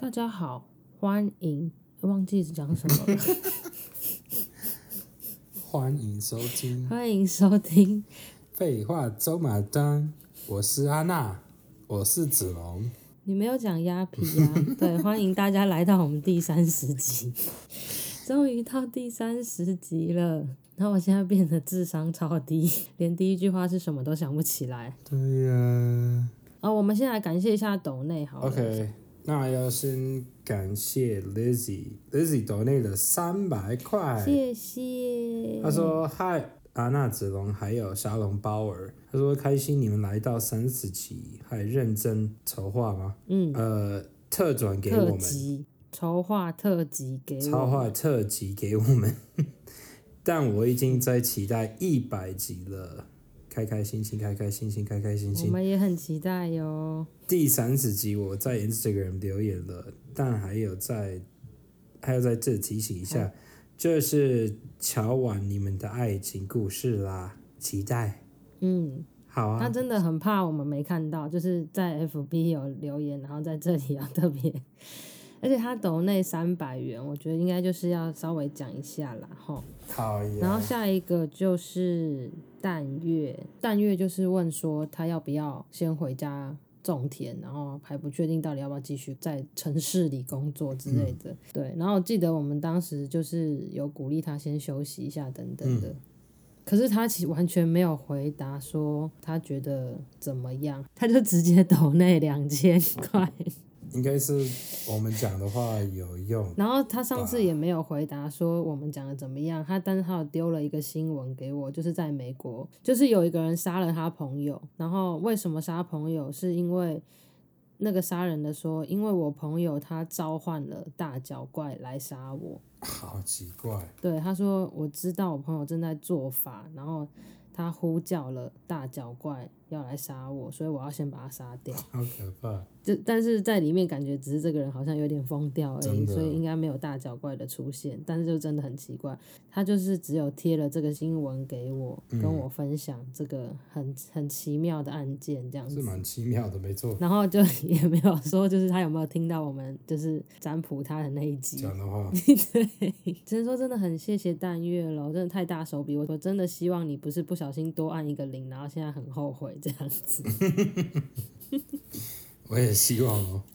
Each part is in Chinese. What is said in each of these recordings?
大家好，欢迎，忘记讲什么了。欢迎收听，欢迎收听。废话走马灯，我是安娜，我是子龙。你没有讲鸭皮呀、啊？对，欢迎大家来到我们第三十集，终于到第三十集了。然后我现在变得智商超低，连第一句话是什么都想不起来。对呀、啊。哦，我们先来感谢一下抖内好了。OK，那要先感谢 Lizzy，Lizzy 抖内了三百块，谢谢。他说：“嗨，阿娜子龙还有沙龙包尔。”他说：“开心你们来到三十集，还认真筹划吗？”嗯。呃，特转给我们。筹划特辑给我们。筹划特辑给我们。但我已经在期待一百集了，开开心心，开开心心，开开心心。我们也很期待哟。第三十集我在 Instagram 留言了，但还有在，还要在这提醒一下，就是乔婉你们的爱情故事啦，期待。嗯，好啊。他真的很怕我们没看到，就是在 FB 有留言，然后在这里要特别。而且他抖内三百元，我觉得应该就是要稍微讲一下啦，吼。好呀。然后下一个就是淡月，淡月就是问说他要不要先回家种田，然后还不确定到底要不要继续在城市里工作之类的。嗯、对，然后记得我们当时就是有鼓励他先休息一下等等的，嗯、可是他其实完全没有回答说他觉得怎么样，他就直接抖那两千块。应该是我们讲的话有用。然后他上次也没有回答说我们讲的怎么样，他但是他有丢了一个新闻给我，就是在美国，就是有一个人杀了他朋友，然后为什么杀朋友？是因为那个杀人的说，因为我朋友他召唤了大脚怪来杀我。好奇怪。对，他说我知道我朋友正在做法，然后他呼叫了大脚怪要来杀我，所以我要先把他杀掉。好可怕。就但是在里面感觉只是这个人好像有点疯掉而已，所以应该没有大脚怪的出现。但是就真的很奇怪，他就是只有贴了这个新闻给我，跟我分享这个很很奇妙的案件，这样子是蛮奇妙的，没错。然后就 也没有说，就是他有没有听到我们就是占卜他的那一集讲的话。对，只能说真的很谢谢淡月了，真的太大手笔，我我真的希望你不是不小心多按一个零，然后现在很后悔这样子。我也希望哦。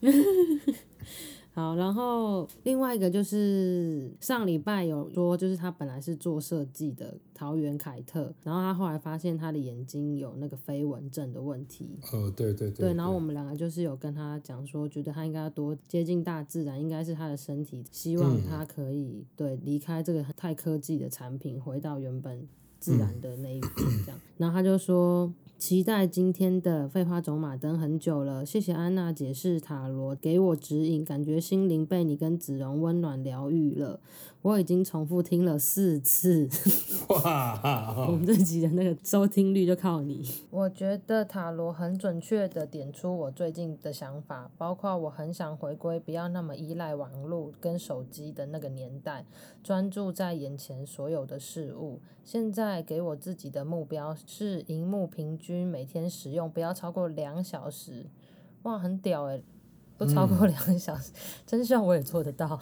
好，然后另外一个就是上礼拜有说，就是他本来是做设计的桃园凯特，然后他后来发现他的眼睛有那个飞蚊症的问题。哦，对对对，对。然后我们两个就是有跟他讲说，觉得他应该要多接近大自然，应该是他的身体希望他可以、嗯、对离开这个太科技的产品，回到原本自然的那一边这样。嗯、然后他就说。期待今天的废话走马灯很久了，谢谢安娜解释塔罗给我指引，感觉心灵被你跟子荣温暖疗愈了。我已经重复听了四次，哇！我们这集的那个收听率就靠你。我觉得塔罗很准确的点出我最近的想法，包括我很想回归不要那么依赖网络跟手机的那个年代，专注在眼前所有的事物。现在给我自己的目标是荧幕平均每天使用不要超过两小时。哇，很屌诶，不超过两小时，嗯、真希望我也做得到。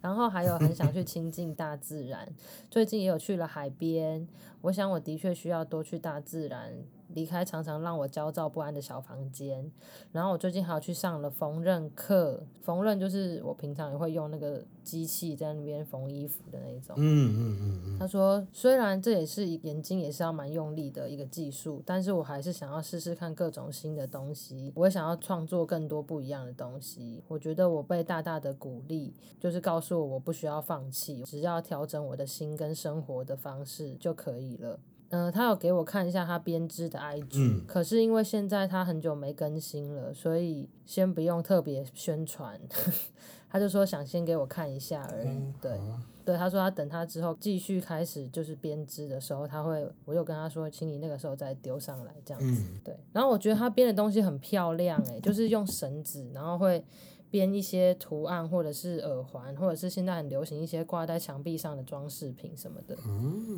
然后还有很想去亲近大自然，最近也有去了海边。我想我的确需要多去大自然。离开常常让我焦躁不安的小房间，然后我最近还要去上了缝纫课。缝纫就是我平常也会用那个机器在那边缝衣服的那种。嗯嗯嗯嗯。他说，虽然这也是眼睛也是要蛮用力的一个技术，但是我还是想要试试看各种新的东西。我也想要创作更多不一样的东西。我觉得我被大大的鼓励，就是告诉我我不需要放弃，只要调整我的心跟生活的方式就可以了。嗯、呃，他有给我看一下他编织的 IG，、嗯、可是因为现在他很久没更新了，所以先不用特别宣传。他就说想先给我看一下而已。嗯、对，啊、对，他说他等他之后继续开始就是编织的时候，他会，我就跟他说，请你那个时候再丢上来这样子。嗯、对，然后我觉得他编的东西很漂亮、欸，诶，就是用绳子，然后会。编一些图案，或者是耳环，或者是现在很流行一些挂在墙壁上的装饰品什么的。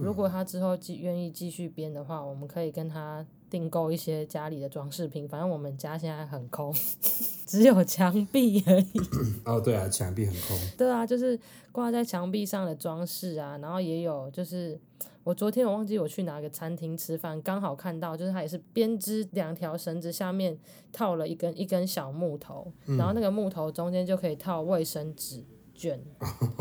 如果他之后继愿意继续编的话，我们可以跟他订购一些家里的装饰品。反正我们家现在很空，只有墙壁而已。哦，对啊，墙壁很空。对啊，就是挂在墙壁上的装饰啊，然后也有就是。我昨天我忘记我去哪个餐厅吃饭，刚好看到，就是它也是编织两条绳子，下面套了一根一根小木头，嗯、然后那个木头中间就可以套卫生纸卷，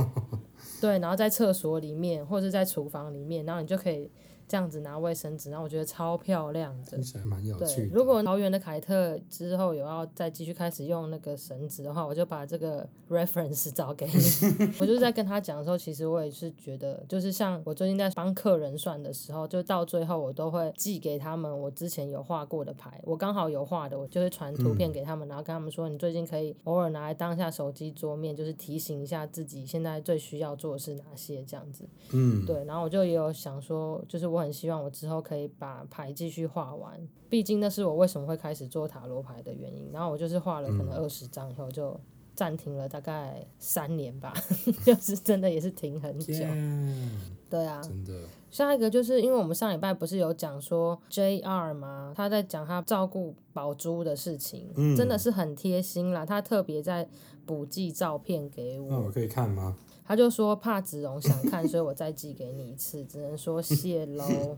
对，然后在厕所里面或者在厨房里面，然后你就可以。这样子拿卫生纸，然后我觉得超漂亮的，蛮有趣如果桃园的凯特之后有要再继续开始用那个绳子的话，我就把这个 reference 找给你。我就是在跟他讲的时候，其实我也是觉得，就是像我最近在帮客人算的时候，就到最后我都会寄给他们我之前有画过的牌，我刚好有画的，我就会传图片给他们，然后跟他们说，你最近可以偶尔拿来当下手机桌面，就是提醒一下自己现在最需要做的是哪些这样子。嗯，对，然后我就也有想说，就是我。很希望我之后可以把牌继续画完，毕竟那是我为什么会开始做塔罗牌的原因。然后我就是画了可能二十张以后就暂停了大概三年吧，嗯、就是真的也是停很久。Yeah, 对啊，真的。下一个就是因为我们上礼拜不是有讲说 JR 吗？他在讲他照顾宝珠的事情，嗯、真的是很贴心啦。他特别在补寄照片给我，那我可以看吗？他就说怕子荣想看，所以我再寄给你一次，只能说谢喽，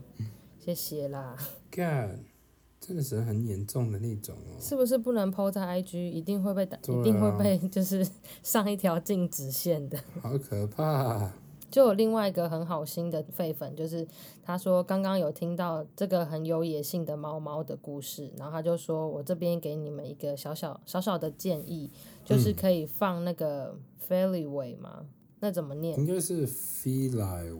谢谢啦。God，真的是很严重的那种哦。是不是不能 po 在 IG？一定会被打，啊、一定会被就是 上一条禁止线的。好可怕。就有另外一个很好心的废粉，就是他说刚刚有听到这个很有野性的猫猫的故事，然后他就说我这边给你们一个小小小小的建议，就是可以放那个 Feliway 吗？那怎么念？应该是 feline，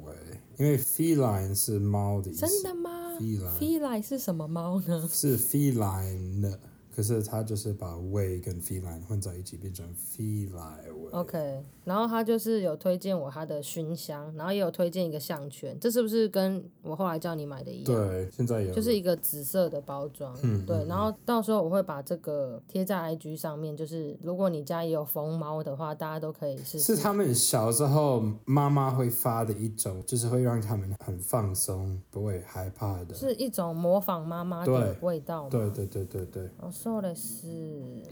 因为 feline 是猫的意思。真的吗？feline 是什么猫呢？是 feline。可是他就是把 way 跟 feline 混在一起变成 feline OK，然后他就是有推荐我他的熏香，然后也有推荐一个项圈，这是不是跟我后来叫你买的一样？对，现在有。就是一个紫色的包装。嗯。对，然后到时候我会把这个贴在 IG 上面，就是如果你家也有疯猫的话，大家都可以试试。是他们小时候妈妈会发的一种，就是会让他们很放松，不会害怕的。是一种模仿妈妈的味道吗？对对对对对。说的是，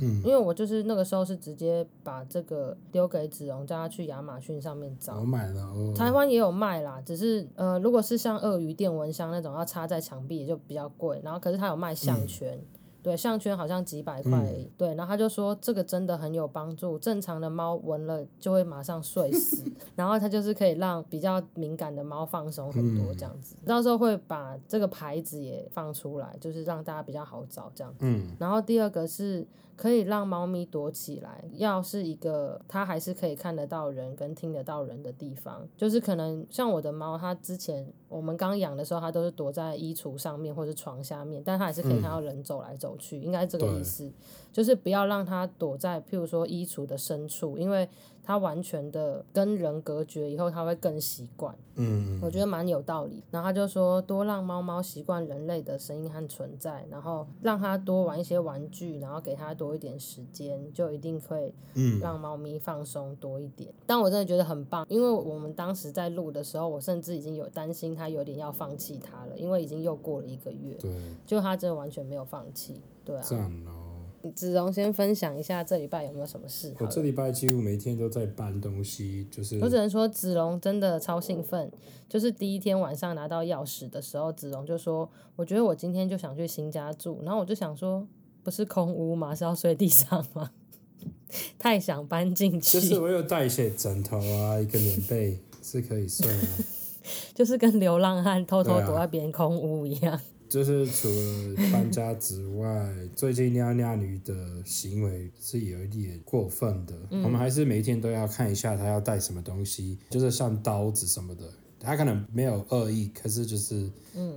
嗯，因为我就是那个时候是直接把这个丢给子龙，叫他去亚马逊上面找。我买了，哦，台湾也有卖啦，只是呃，如果是像鳄鱼电蚊香那种要插在墙壁，也就比较贵。然后可是他有卖项圈。嗯对，项圈好像几百块。嗯、对，然后他就说这个真的很有帮助，正常的猫闻了就会马上睡死，然后它就是可以让比较敏感的猫放松很多这样子。嗯、到时候会把这个牌子也放出来，就是让大家比较好找这样子。嗯、然后第二个是。可以让猫咪躲起来，要是一个它还是可以看得到人跟听得到人的地方，就是可能像我的猫，它之前我们刚养的时候，它都是躲在衣橱上面或者床下面，但它还是可以看到人走来走去，嗯、应该这个意思，就是不要让它躲在譬如说衣橱的深处，因为。它完全的跟人隔绝以后，他会更习惯。嗯，我觉得蛮有道理。然后他就说，多让猫猫习惯人类的声音和存在，然后让它多玩一些玩具，然后给它多一点时间，就一定会让猫咪放松多一点。嗯、但我真的觉得很棒，因为我们当时在录的时候，我甚至已经有担心它有点要放弃它了，因为已经又过了一个月。对，就它真的完全没有放弃。对啊。子龙先分享一下这礼拜有没有什么事？我这礼拜几乎每天都在搬东西，就是我只能说子龙真的超兴奋。就是第一天晚上拿到钥匙的时候，子龙就说：“我觉得我今天就想去新家住。”然后我就想说：“不是空屋吗？是要睡地上吗？” 太想搬进去。就是我有带一些枕头啊，一个棉被是可以睡啊。就是跟流浪汉偷偷躲在别人空屋一样。就是除了搬家之外，最近尿尿女的行为是有一点过分的。嗯、我们还是每一天都要看一下她要带什么东西，就是像刀子什么的。她可能没有恶意，可是就是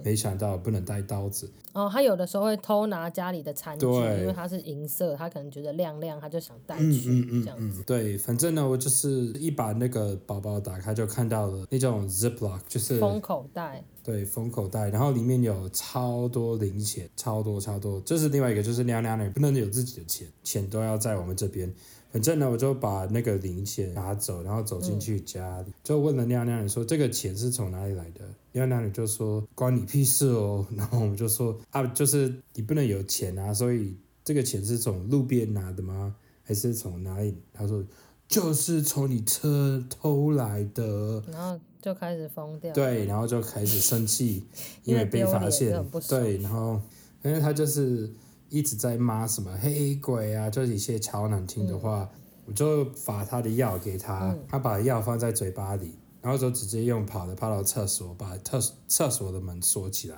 没想到不能带刀子。哦，他有的时候会偷拿家里的餐具，因为它是银色，他可能觉得亮亮，他就想带去嗯嗯嗯这样子。对，反正呢，我就是一把那个包包打开，就看到了那种 Ziploc，就是封口袋。对，封口袋，然后里面有超多零钱，超多超多。这是另外一个，就是娘娘呢不能有自己的钱，钱都要在我们这边。反正呢，我就把那个零钱拿走，然后走进去家里，嗯、就问了娘娘说：“这个钱是从哪里来的？”娘娘就说：“关你屁事哦。”然后我们就说：“啊，就是你不能有钱啊，所以这个钱是从路边拿的吗？还是从哪里？他说就是从你车偷来的。然后就开始疯掉。对，然后就开始生气，因为被发现。对，然后因为他就是一直在骂什么黑鬼啊，就是一些超难听的话。嗯、我就把他的药给他，嗯、他把药放在嘴巴里，然后就直接用跑的跑到厕所，把厕厕所的门锁起来。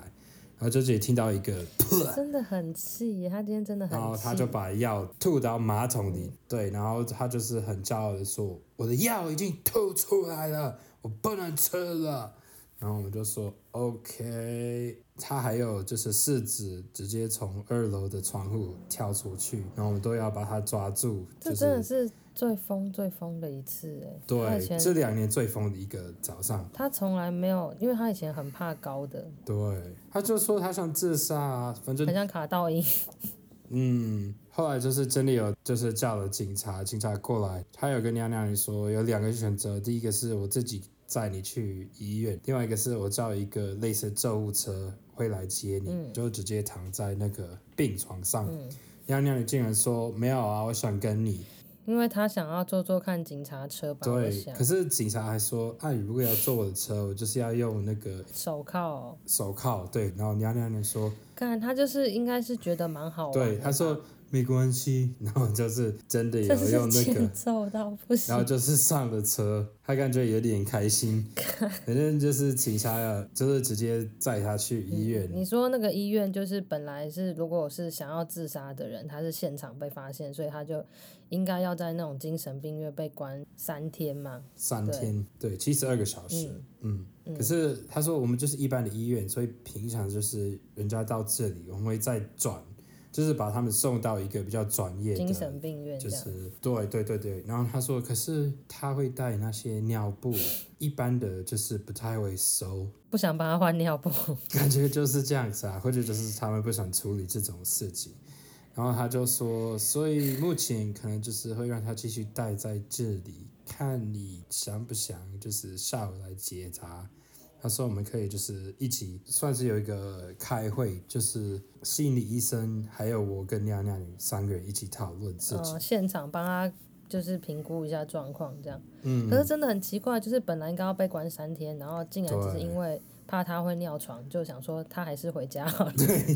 然后就自己听到一个，真的很气，他今天真的很气。然后他就把药吐到马桶里，对，然后他就是很骄傲的说：“我的药已经吐出来了，我不能吃了。”然后我们就说：“OK。”他还有就是试纸直接从二楼的窗户跳出去，然后我们都要把他抓住。这真的是。最疯最疯的一次哎，对，这两年最疯的一个早上。他从来没有，因为他以前很怕高的。对，他就说他想自杀啊，反正很像卡道音。嗯，后来就是真的有，就是叫了警察，警察过来，他有跟娘娘说有两个选择，第一个是我自己载你去医院，另外一个是我叫一个类似救护车会来接你，嗯、就直接躺在那个病床上。嗯、娘娘你竟然说没有啊，我想跟你。因为他想要坐坐看警察车吧，对，可是警察还说，哎、啊，如果要坐我的车，我就是要用那个手铐。手铐，对，然后娘娘娘说，看他就是应该是觉得蛮好玩的。对，他说。没关系，然后就是真的有用那个，然后就是上了车，他感觉有点开心，反正就是警察呀，就是直接载他去医院。你说那个医院就是本来是如果是想要自杀的人，他是现场被发现，所以他就应该要在那种精神病院被关三天嘛？三天，对，七十二个小时，嗯，嗯，可是他说我们就是一般的医院，所以平常就是人家到这里，我们会再转。就是把他们送到一个比较专业的精神病院，就是对对对对。然后他说，可是他会带那些尿布，一般的就是不太会收，不想帮他换尿布，感觉就是这样子啊，或者就是他们不想处理这种事情。然后他就说，所以目前可能就是会让他继续待在这里，看你想不想，就是下午来接他。他说：“我们可以就是一起，算是有一个开会，就是心理医生还有我跟娘娘女三个人一起讨论事情。哦，现场帮他就是评估一下状况，这样。嗯。可是真的很奇怪，就是本来应该要被关三天，然后竟然只是因为怕他会尿床，就想说他还是回家好了。对，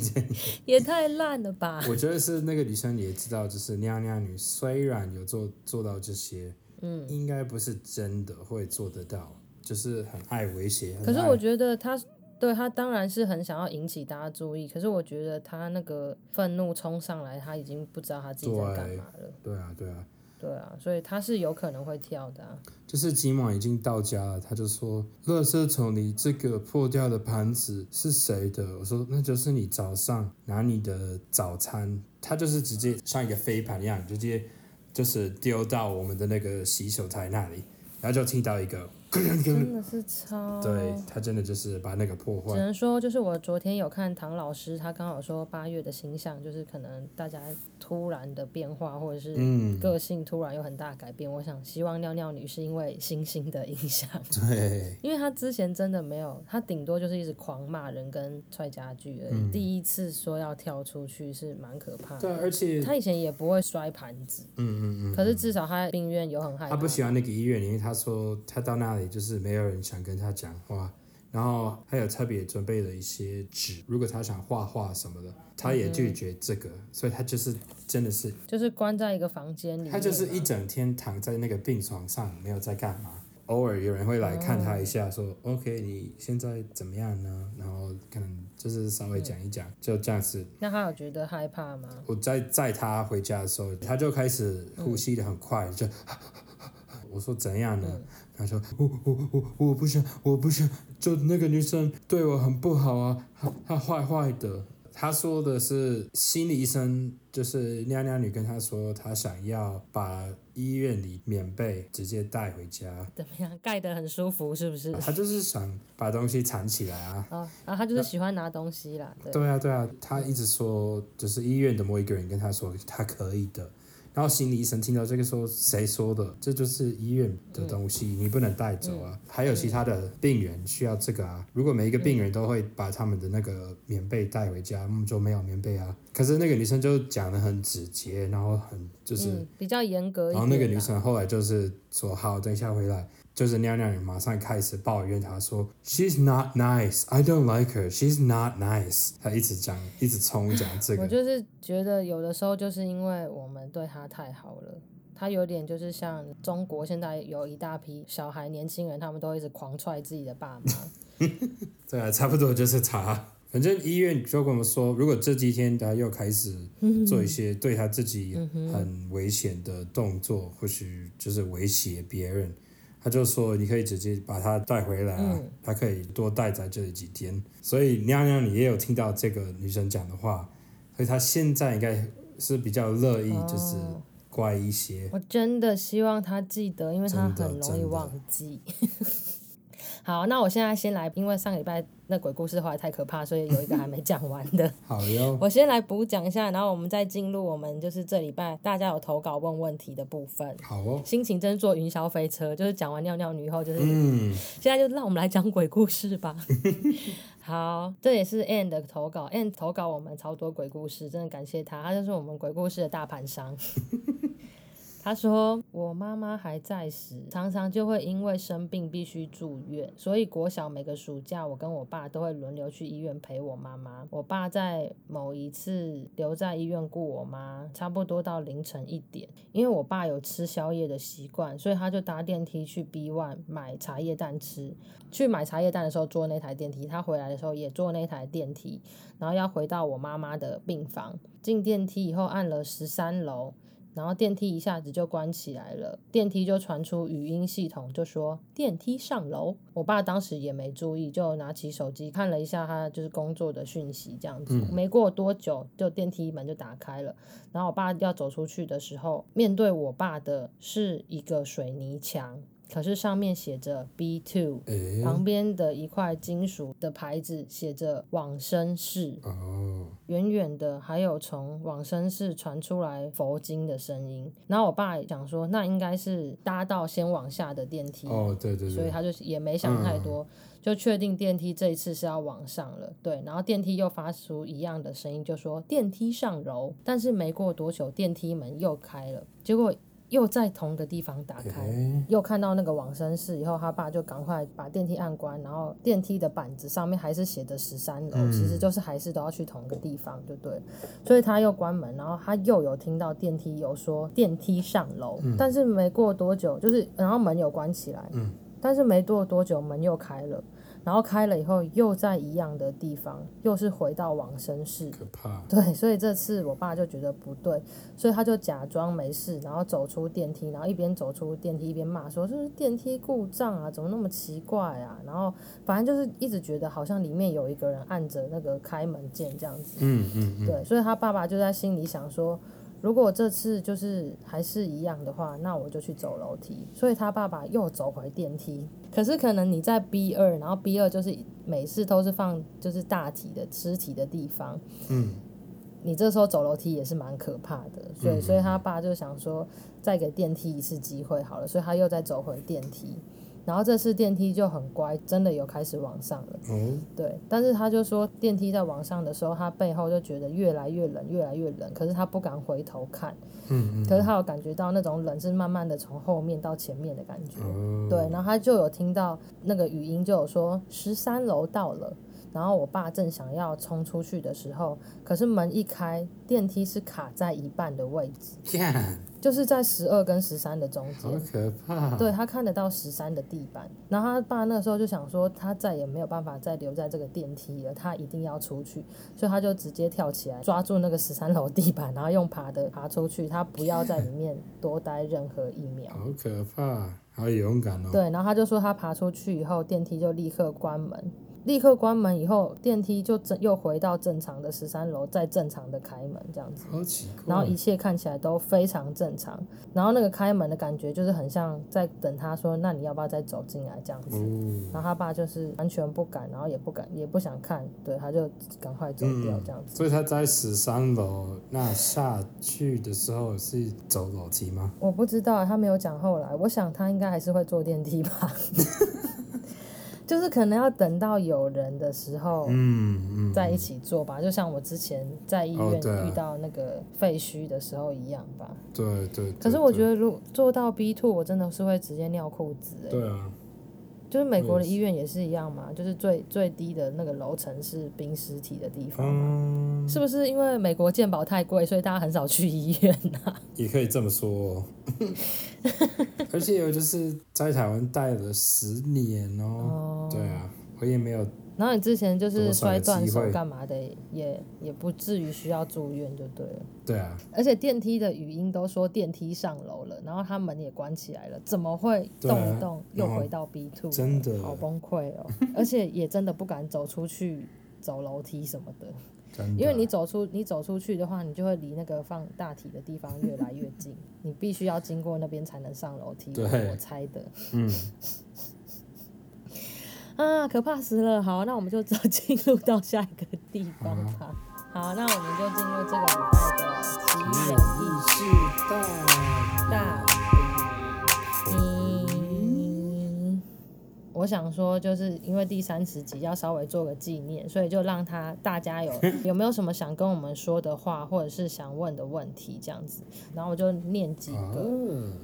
也太烂了吧！我觉得是那个女生也知道，就是娘娘女虽然有做做到这些，嗯，应该不是真的会做得到。”就是很爱威胁，可是我觉得他对他当然是很想要引起大家注意，可是我觉得他那个愤怒冲上来，他已经不知道他自己在干嘛了。对啊，对啊，对啊，所以他是有可能会跳的啊。就是今晚已经到家了，他就说：“垃圾桶里这个破掉的盘子是谁的？”我说：“那就是你早上拿你的早餐。”他就是直接像一个飞盘一样，直接就是丢到我们的那个洗手台那里，然后就听到一个。真的是超，对，他真的就是把那个破坏。只能说，就是我昨天有看唐老师，他刚好说八月的星象，就是可能大家突然的变化，或者是个性突然有很大改变。嗯、我想希望尿尿女是因为星星的影响，对，因为她之前真的没有，她顶多就是一直狂骂人跟踹家具而已。嗯、第一次说要跳出去是蛮可怕的，对，而且她以前也不会摔盘子，嗯嗯嗯，可是至少她在病院有很害怕。他不喜欢那个医院，因为她说她到那里。就是没有人想跟她讲话，然后还有特别准备了一些纸，如果他想画画什么的，他也拒绝这个，嗯、所以他就是真的是就是关在一个房间里，他就是一整天躺在那个病床上，没有在干嘛。偶尔有人会来看他一下，说、嗯、：“OK，你现在怎么样呢？”然后可能就是稍微讲一讲，嗯、就这样子。那他有觉得害怕吗？我在载他回家的时候，他就开始呼吸的很快，嗯、就 我说怎样呢？嗯他说：“我我我我不想，我不想，就那个女生对我很不好啊，她她坏坏的。”他说的是心理医生，就是娘娘女跟他说，他想要把医院里棉被直接带回家。怎么样？盖得很舒服是不是？他就是想把东西藏起来啊。哦，然后他就是喜欢拿东西啦。对，对啊，对啊，他一直说，就是医院的某一个人跟他说他可以的。然后心理医生听到这个说，谁说的？这就是医院的东西，嗯、你不能带走啊。嗯、还有其他的病人需要这个啊。如果每一个病人都会把他们的那个棉被带回家，我们，就没有棉被啊。可是那个女生就讲的很直接，然后很就是、嗯、比较严格。然后那个女生后来就是说：“好，等一下回来。”就是尿尿也马上开始抱怨，他说：“She's not nice. I don't like her. She's not nice.” 他一直讲，一直冲讲这个。我就是觉得有的时候就是因为我们对他太好了，他有点就是像中国现在有一大批小孩、年轻人，他们都一直狂踹自己的爸妈。对啊，差不多就是他。反正医院就跟我们说，如果这几天他又开始做一些对他自己很危险的动作，或许就是威胁别人。他就说：“你可以直接把他带回来啊，嗯、他可以多待在这里几天。”所以娘娘，你也有听到这个女生讲的话，所以她现在应该是比较乐意，就是乖一些。哦、我真的希望她记得，因为她很容易忘记。好，那我现在先来，因为上个礼拜那鬼故事后来太可怕，所以有一个还没讲完的。好哟。我先来补讲一下，然后我们再进入我们就是这礼拜大家有投稿问问题的部分。好哦。心情真坐云霄飞车，就是讲完尿尿女后，就是嗯，现在就让我们来讲鬼故事吧。好，这也是 Ann 的投稿，Ann 投稿我们超多鬼故事，真的感谢他，他就是我们鬼故事的大盘商。他说：“我妈妈还在时，常常就会因为生病必须住院，所以国小每个暑假，我跟我爸都会轮流去医院陪我妈妈。我爸在某一次留在医院顾我妈，差不多到凌晨一点，因为我爸有吃宵夜的习惯，所以他就搭电梯去 B One 买茶叶蛋吃。去买茶叶蛋的时候坐那台电梯，他回来的时候也坐那台电梯，然后要回到我妈妈的病房。进电梯以后按了十三楼。”然后电梯一下子就关起来了，电梯就传出语音系统，就说电梯上楼。我爸当时也没注意，就拿起手机看了一下他就是工作的讯息，这样子。嗯。没过多久，就电梯门就打开了。然后我爸要走出去的时候，面对我爸的是一个水泥墙。可是上面写着 B two，欸、旁边的一块金属的牌子写着往生室。哦，远远的还有从往生室传出来佛经的声音。然后我爸讲说，那应该是搭到先往下的电梯。哦，对对对。所以他就也没想太多，嗯、就确定电梯这一次是要往上了。对，然后电梯又发出一样的声音，就说电梯上楼。但是没过多久，电梯门又开了，结果。又在同个地方打开，欸、又看到那个往生室以后，他爸就赶快把电梯按关，然后电梯的板子上面还是写着十三楼，嗯、其实就是还是都要去同个地方，就对。所以他又关门，然后他又有听到电梯有说电梯上楼，嗯、但是没过多久，就是然后门有关起来，嗯、但是没过多久门又开了。然后开了以后，又在一样的地方，又是回到往生室。可怕。对，所以这次我爸就觉得不对，所以他就假装没事，然后走出电梯，然后一边走出电梯一边骂说：“这是电梯故障啊，怎么那么奇怪啊？”然后反正就是一直觉得好像里面有一个人按着那个开门键这样子。嗯嗯嗯。对，所以他爸爸就在心里想说。如果这次就是还是一样的话，那我就去走楼梯。所以他爸爸又走回电梯。可是可能你在 B 二，然后 B 二就是每次都是放就是大体的尸体的地方。嗯。你这时候走楼梯也是蛮可怕的，所以所以他爸就想说再给电梯一次机会好了，所以他又再走回电梯。然后这次电梯就很乖，真的有开始往上了。嗯，对。但是他就说电梯在往上的时候，他背后就觉得越来越冷，越来越冷。可是他不敢回头看。嗯，嗯。可是他有感觉到那种冷是慢慢的从后面到前面的感觉。嗯。对，然后他就有听到那个语音，就有说十三楼到了。然后我爸正想要冲出去的时候，可是门一开，电梯是卡在一半的位置，Yeah. 就是在十二跟十三的中间，好可怕。对，他看得到十三的地板，然后他爸那时候就想说，他再也没有办法再留在这个电梯了，他一定要出去，所以他就直接跳起来抓住那个十三楼地板，然后用爬的爬出去，他不要在里面多待任何一秒。好可怕，好勇敢哦。对，然后他就说他爬出去以后，电梯就立刻关门。立刻关门以后，电梯就正又回到正常的十三楼，再正常的开门这样子。好奇怪。然后一切看起来都非常正常。然后那个开门的感觉就是很像在等他说：“那你要不要再走进来？”这样子。哦。然后他爸就是完全不敢，然后也不敢，也不想看，对，他就赶快走掉这样子。嗯，所以他在十三楼，那下去的时候是走楼梯吗？我不知道，他没有讲后来。我想他应该还是会坐电梯吧。就是可能要等到有人的时候，嗯嗯，在一起做吧，就像我之前在医院遇到那个废墟的时候一样吧。对对。可是我觉得，如果做到 B two，我真的是会直接尿裤子。对啊。就是美国的医院也是一样嘛，就是最最低的那个楼层是冰尸体的地方，嗯，是不是因为美国健保太贵，所以大家很少去医院啊？也可以这么说，而且有就是在台湾待了十年哦，对啊，我也没有。然后你之前就是摔断手干嘛的，也也不至于需要住院就对了。对啊。而且电梯的语音都说电梯上楼了，然后他门也关起来了，怎么会动一动又回到 B two？真的好崩溃哦！而且也真的不敢走出去走楼梯什么的，真的。因为你走出你走出去的话，你就会离那个放大体的地方越来越近，你必须要经过那边才能上楼梯。对，我猜的。嗯。啊，可怕死了！好，那我们就走 进入到下一个地方吧。嗯、好，那我们就进入这个礼拜的奇人异事大我想说，就是因为第三十集要稍微做个纪念，所以就让他大家有 有没有什么想跟我们说的话，或者是想问的问题这样子，然后我就念几个。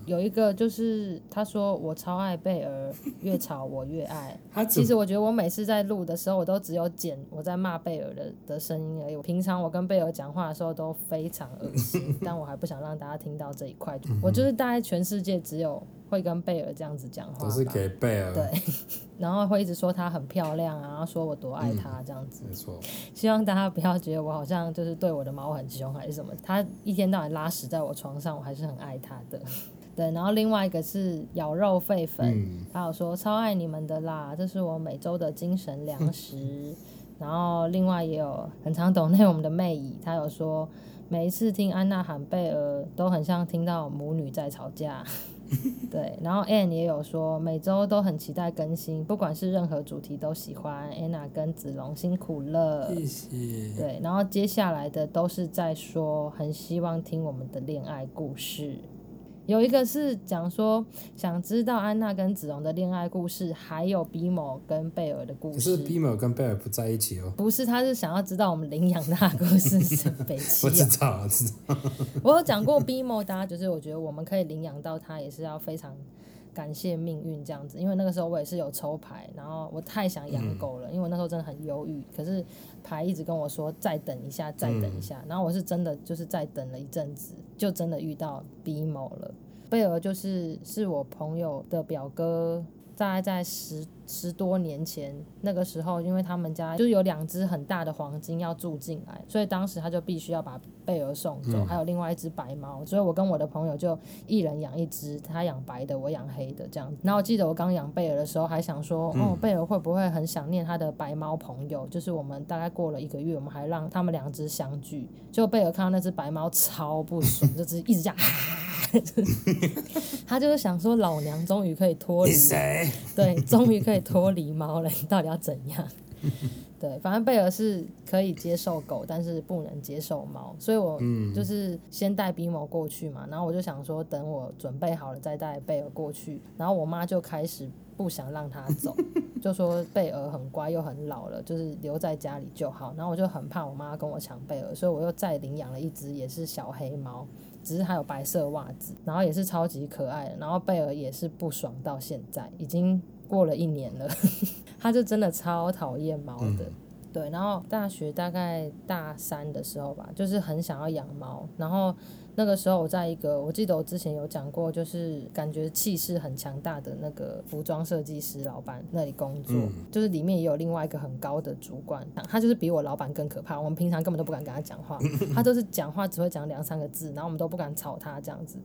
有一个就是他说我超爱贝尔，越吵我越爱。其实我觉得我每次在录的时候，我都只有剪我在骂贝尔的的声音而已。平常我跟贝尔讲话的时候都非常恶心，但我还不想让大家听到这一块。我就是大概全世界只有。会跟贝尔这样子讲话，都是给贝尔。对，然后会一直说她很漂亮啊，然后说我多爱她这样子。没错。希望大家不要觉得我好像就是对我的猫很凶还是什么。它一天到晚拉屎在我床上，我还是很爱它的。对，然后另外一个是咬肉肺粉，嗯、他有说超爱你们的啦，这是我每周的精神粮食。然后另外也有很常懂内我们的妹姨，她有说每一次听安娜喊贝尔，都很像听到母女在吵架。对，然后 Anne 也有说，每周都很期待更新，不管是任何主题都喜欢。Anna 跟子龙辛苦了，谢谢。对，然后接下来的都是在说，很希望听我们的恋爱故事。有一个是讲说，想知道安娜跟子龙的恋爱故事，还有比某跟贝尔的故事。可是比某跟贝尔不在一起哦。不是，他是想要知道我们领养他的故事是北齐、哦。我知道，我知道。我有讲过比某大家就是我觉得我们可以领养到他，也是要非常感谢命运这样子。因为那个时候我也是有抽牌，然后我太想养狗了，嗯、因为我那时候真的很忧郁。可是牌一直跟我说再等一下，再等一下。嗯、然后我是真的就是再等了一阵子。就真的遇到 BMO 了，贝尔就是是我朋友的表哥，大概在十十多年前那个时候，因为他们家就有两只很大的黄金要住进来，所以当时他就必须要把贝尔送走，还有另外一只白猫，所以我跟我的朋友就一人养一只，他养白的，我养黑的这样。然后我记得我刚养贝尔的时候，还想说，哦，贝尔会不会很想念他的白猫朋友？就是我们大概过了一个月，我们还让他们两只相聚，结果贝尔看到那只白猫超不爽，就只一直这样，他就是想说，老娘终于可以脱离，对，终于可以脱离猫了，你 到底要怎样？对，反正贝尔是可以接受狗，但是不能接受猫，所以我就是先带 BMO 过去嘛，然后我就想说，等我准备好了再带贝尔过去，然后我妈就开始不想让他走，就说贝尔很乖又很老了，就是留在家里就好，然后我就很怕我妈跟我抢贝尔，所以我又再领养了一只也是小黑猫，只是还有白色袜子，然后也是超级可爱的，然后贝尔也是不爽到现在，已经过了一年了。他就真的超讨厌猫的，嗯、对，然后大学大概大三的时候吧，就是很想要养猫，然后。那个时候我在一个，我记得我之前有讲过，就是感觉气势很强大的那个服装设计师老板那里工作，嗯、就是里面也有另外一个很高的主管，他就是比我老板更可怕，我们平常根本都不敢跟他讲话，他都是讲话只会讲两三个字，然后我们都不敢吵他这样子。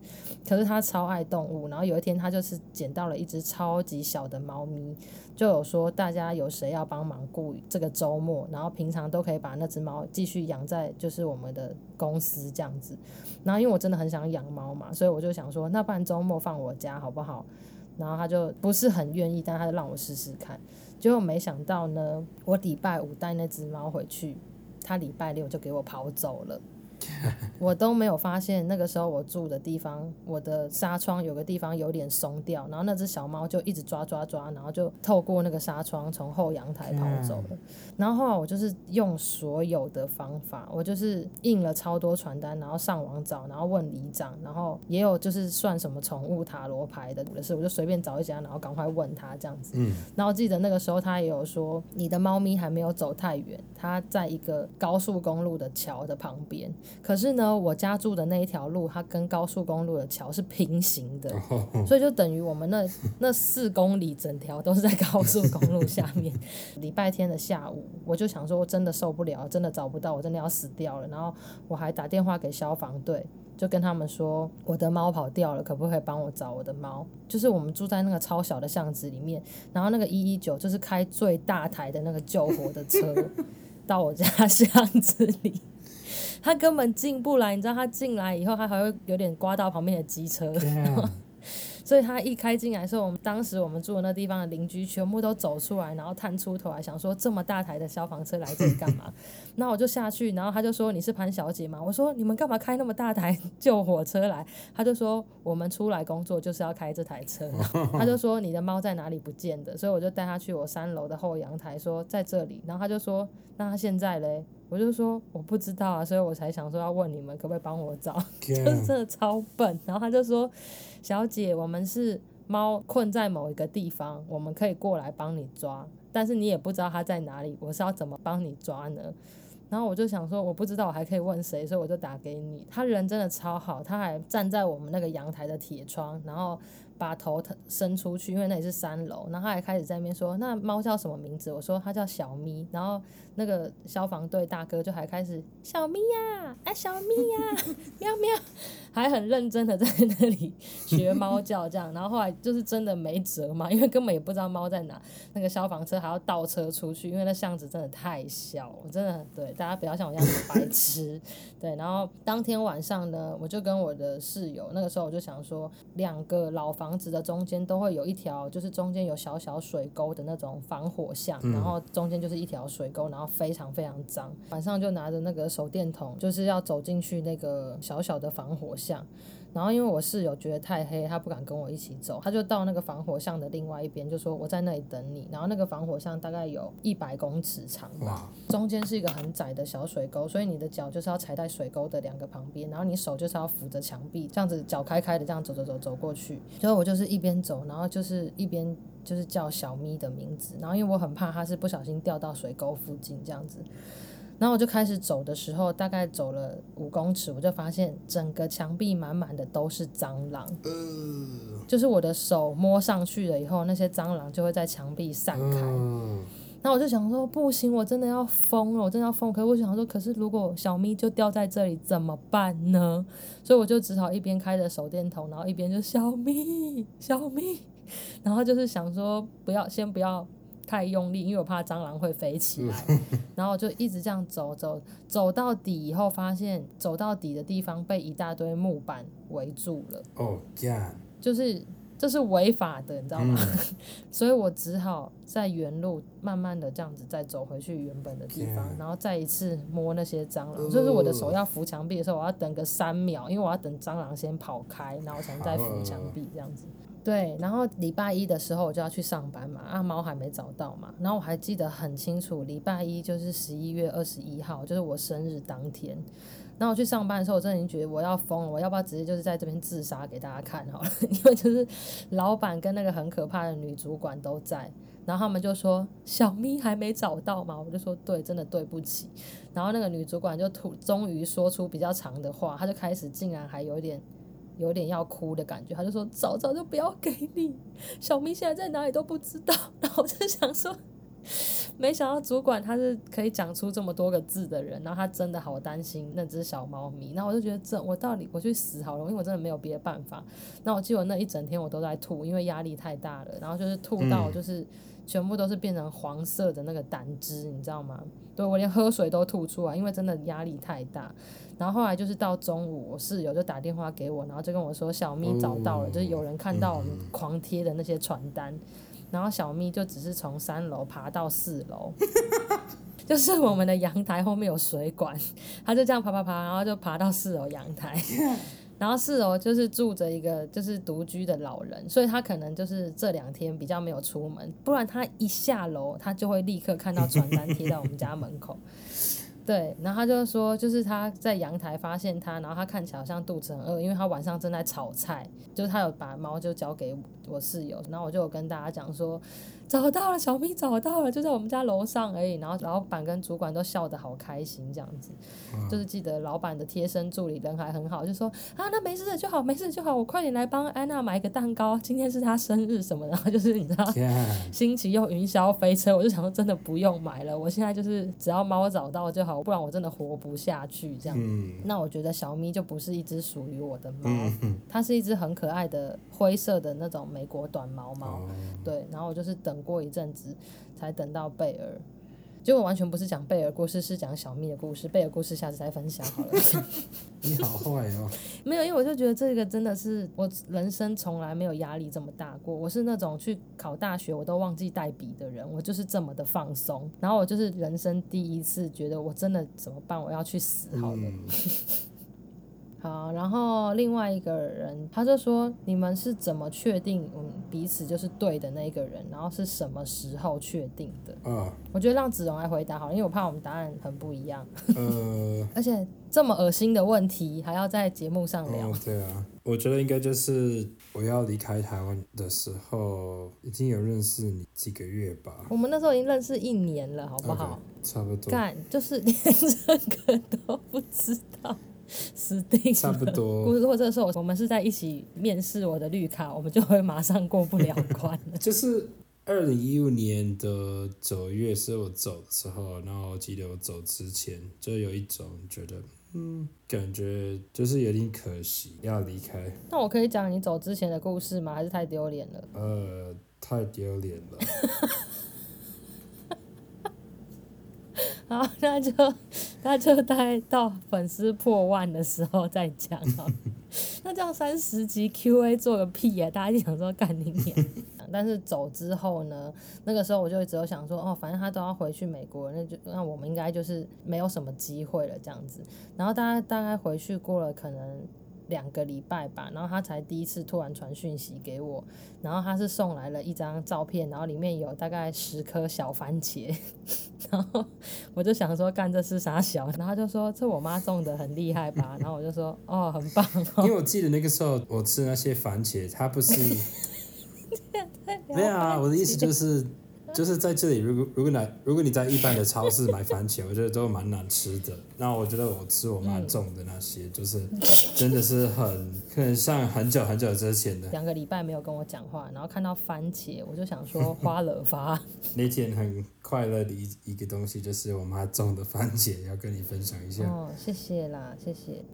可是他超爱动物，然后有一天他就是捡到了一只超级小的猫咪。就有说大家有谁要帮忙顾这个周末，然后平常都可以把那只猫继续养在就是我们的公司这样子。然后因为我真的很想养猫嘛，所以我就想说，那不然周末放我家好不好？然后他就不是很愿意，但他就让我试试看。结果没想到呢，我礼拜五带那只猫回去，他礼拜六就给我跑走了。我都没有发现，那个时候我住的地方，我的纱窗有个地方有点松掉，然后那只小猫就一直抓抓抓，然后就透过那个纱窗从后阳台跑走了。然后后来我就是用所有的方法，我就是印了超多传单，然后上网找，然后问里长，然后也有就是算什么宠物塔罗牌的的事，我就随便找一家，然后赶快问他这样子。嗯。然后记得那个时候他也有说，你的猫咪还没有走太远，它在一个高速公路的桥的旁边。可是呢，我家住的那一条路，它跟高速公路的桥是平行的，所以就等于我们那 那四公里整条都是在高速公路下面。礼拜天的下午，我就想说，我真的受不了，真的找不到，我真的要死掉了。然后我还打电话给消防队，就跟他们说，我的猫跑掉了，可不可以帮我找我的猫？就是我们住在那个超小的巷子里面，然后那个一一九就是开最大台的那个救火的车到我家巷子里。他根本进不来，你知道他进来以后，他还会有点刮到旁边的机车. 所以他一开进来的时候，我们当时我们住的那地方的邻居全部都走出来，然后探出头来想说，这么大台的消防车来这里干嘛？那我就下去，然后他就说，你是潘小姐吗？我说，你们干嘛开那么大台救火车来？他就说，我们出来工作就是要开这台车。他就说，你的猫在哪里不见的？所以我就带他去我三楼的后阳台，说在这里。然后他就说，那他现在嘞？我就说我不知道啊，所以我才想说要问你们可不可以帮我找. 就是真的超笨。然后他就说：“小姐，我们是猫困在某一个地方，我们可以过来帮你抓，但是你也不知道它在哪里，我是要怎么帮你抓呢？”然后我就想说我不知道我还可以问谁，所以我就打给你。他人真的超好，他还站在我们那个阳台的铁窗，然后。把头伸出去，因为那里是三楼，然后他还开始在那边说：“那猫叫什么名字？”我说：“它叫小咪。”然后那个消防队大哥就还开始：“小咪呀，哎，小咪呀，喵喵。”还很认真的在那里学猫叫，这样，然后后来就是真的没辙嘛，因为根本也不知道猫在哪。那个消防车还要倒车出去，因为那巷子真的太小，我真的对大家不要像我一样白痴。对，然后当天晚上呢，我就跟我的室友，那个时候我就想说，两个老房子的中间都会有一条，就是中间有小小水沟的那种防火巷，然后中间就是一条水沟，然后非常非常脏。晚上就拿着那个手电筒，就是要走进去那个小小的防火巷。然后因为我室友觉得太黑，他不敢跟我一起走，他就到那个防火巷的另外一边，就说我在那里等你。然后那个防火巷大概有一百公尺长吧，中间是一个很窄的小水沟，所以你的脚就是要踩在水沟的两个旁边，然后你手就是要扶着墙壁，这样子脚开开的这样走走走走过去。所以我就是一边走，然后就是一边就是叫小咪的名字，然后因为我很怕它是不小心掉到水沟附近这样子。然后我就开始走的时候，大概走了五公尺，我就发现整个墙壁满满的都是蟑螂。就是我的手摸上去了以后，那些蟑螂就会在墙壁散开。然后我就想说，不行，我真的要疯了，我真的要疯。可是我想说，可是如果小咪就掉在这里怎么办呢？所以我就只好一边开着手电筒，然后一边就小咪，小咪，然后就是想说，不要，先不要。太用力，因为我怕蟑螂会飞起来，然后就一直这样走走走到底以后，发现走到底的地方被一大堆木板围住了。哦，这样，就是这是违法的，你知道吗？嗯、所以我只好在原路慢慢的这样子再走回去原本的地方，然后再一次摸那些蟑螂。就是我的手要扶墙壁的时候，我要等个三秒，因为我要等蟑螂先跑开，然后才能再扶墙壁这样子。对，然后礼拜一的时候我就要去上班嘛，啊，猫还没找到嘛，然后我还记得很清楚，礼拜一就是十一月二十一号，就是我生日当天。然后我去上班的时候，我真的已经觉得我要疯了，我要不要直接就是在这边自杀给大家看好了？因为就是老板跟那个很可怕的女主管都在。然后他们就说小咪还没找到嘛？我就说对，真的对不起。然后那个女主管就突终于说出比较长的话，她就开始竟然还有点有点要哭的感觉，他就说早早就不要给你，小咪现在在哪里都不知道。然后我就想说。没想到主管他是可以讲出这么多个字的人，然后他真的好担心那只小猫咪，然后我就觉得这我到底我去死好了，因为我真的没有别的办法。那我记得那一整天我都在吐，因为压力太大了，然后就是吐到就是全部都是变成黄色的那个胆汁，你知道吗？对，我连喝水都吐出来，因为真的压力太大。然后后来就是到中午，我室友就打电话给我，然后就跟我说小咪找到了，就是有人看到我们狂贴的那些传单。然后小咪就只是从三楼爬到四楼，就是我们的阳台后面有水管，他就这样爬爬爬，然后就爬到四楼阳台。然后四楼就是住着一个就是独居的老人，所以他可能就是这两天比较没有出门，不然他一下楼，他就会立刻看到传单贴在我们家门口。对，然后他就说，就是他在阳台发现他，然后他看起来好像肚子很饿，因为他晚上正在炒菜，就是他有把猫就交给我室友，然后我就有跟大家讲说。找到了，小咪找到了，就在我们家楼上而已。然后老板跟主管都笑得好开心，这样子，嗯、就是记得老板的贴身助理人还很好，就说啊，那没事就好，没事就好，我快点来帮安娜买个蛋糕，今天是她生日什么的。然后 就是你知道，星期又云霄飞车，我就想说真的不用买了，我现在就是只要猫找到就好，不然我真的活不下去这样。嗯、那我觉得小咪就不是一只属于我的猫，嗯、它是一只很可爱的灰色的那种美国短毛猫，哦、对，然后我就是等。过一阵子才等到贝尔，结果完全不是讲贝尔故事，是讲小蜜的故事。贝尔故事下次再分享好了。你好坏哦！没有，因为我就觉得这个真的是我人生从来没有压力这么大过。我是那种去考大学我都忘记带笔的人，我就是这么的放松。然后我就是人生第一次觉得我真的怎么办？我要去死好了。嗯 好，然后另外一个人，他就说：“你们是怎么确定嗯彼此就是对的那个人？然后是什么时候确定的？”嗯，我觉得让子荣来回答好了，因为我怕我们答案很不一样。呃，而且这么恶心的问题还要在节目上聊。哦，对啊，我觉得应该就是我要离开台湾的时候，已经有认识你几个月吧。我们那时候已经认识一年了，好不好？Okay, 差不多。干，就是连这个都不知道。死定了！差不多。如果这个时候我们是在一起面试我的绿卡，我们就会马上过不了关了。就是二零一五年的九月是我走的时候，然后我记得我走之前就有一种觉得，嗯，感觉就是有点可惜要离开。那我可以讲你走之前的故事吗？还是太丢脸了？呃，太丢脸了。然后他就他就待到粉丝破万的时候再讲啊。那这样三十集 Q&A 做个屁呀、啊！大家就想说干你娘。但是走之后呢，那个时候我就只有想说，哦，反正他都要回去美国，那就那我们应该就是没有什么机会了这样子。然后大家大概回去过了可能。两个礼拜吧，然后他才第一次突然传讯息给我，然后他是送来了一张照片，然后里面有大概十颗小番茄，然后我就想说干这是啥小，然后他就说这我妈种的很厉害吧，然后我就说哦很棒哦，因为我记得那个时候我吃那些番茄，它不是，没有啊，我的意思就是。就是在这里，如果如果你如果你在一般的超市买番茄，我觉得都蛮难吃的。那我觉得我吃我妈种的那些，嗯、就是 真的是很可能像很久很久之前的。两个礼拜没有跟我讲话，然后看到番茄，我就想说花了发。那天很快乐的一一个东西，就是我妈种的番茄，要跟你分享一下。哦，谢谢啦，谢谢。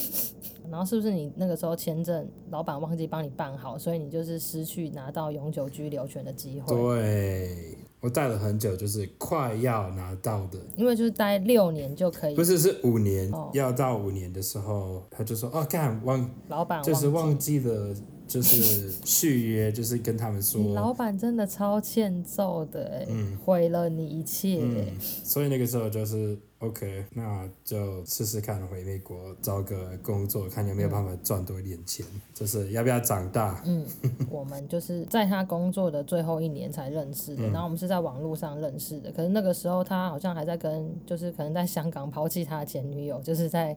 然后是不是你那个时候签证老板忘记帮你办好，所以你就是失去拿到永久居留权的机会？对，我待了很久，就是快要拿到的。因为就是待六年就可以，不是，是五年，哦、要到五年的时候，他就说哦，干忘，老板就是忘记了，就是续约，就是跟他们说，老板真的超欠揍的，嗯，毁了你一切，嗯，所以那个时候就是。OK，那就试试看回美国找个工作，看有没有办法赚多一点钱。嗯、就是要不要长大？嗯，我们就是在他工作的最后一年才认识的，嗯、然后我们是在网络上认识的。可是那个时候他好像还在跟，就是可能在香港抛弃他的前女友，就是在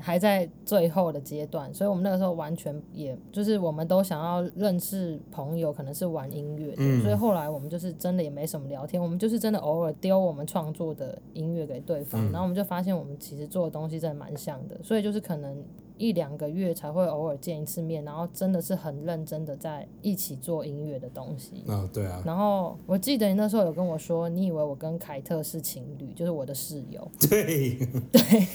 还在最后的阶段，所以我们那个时候完全也就是我们都想要认识朋友，可能是玩音乐的，嗯、所以后来我们就是真的也没什么聊天，我们就是真的偶尔丢我们创作的音乐给对方，嗯、然后我们就发现我们其实做的东西真的蛮像的，所以就是可能。一两个月才会偶尔见一次面，然后真的是很认真的在一起做音乐的东西。哦，对啊。然后我记得你那时候有跟我说，你以为我跟凯特是情侣，就是我的室友。对。对。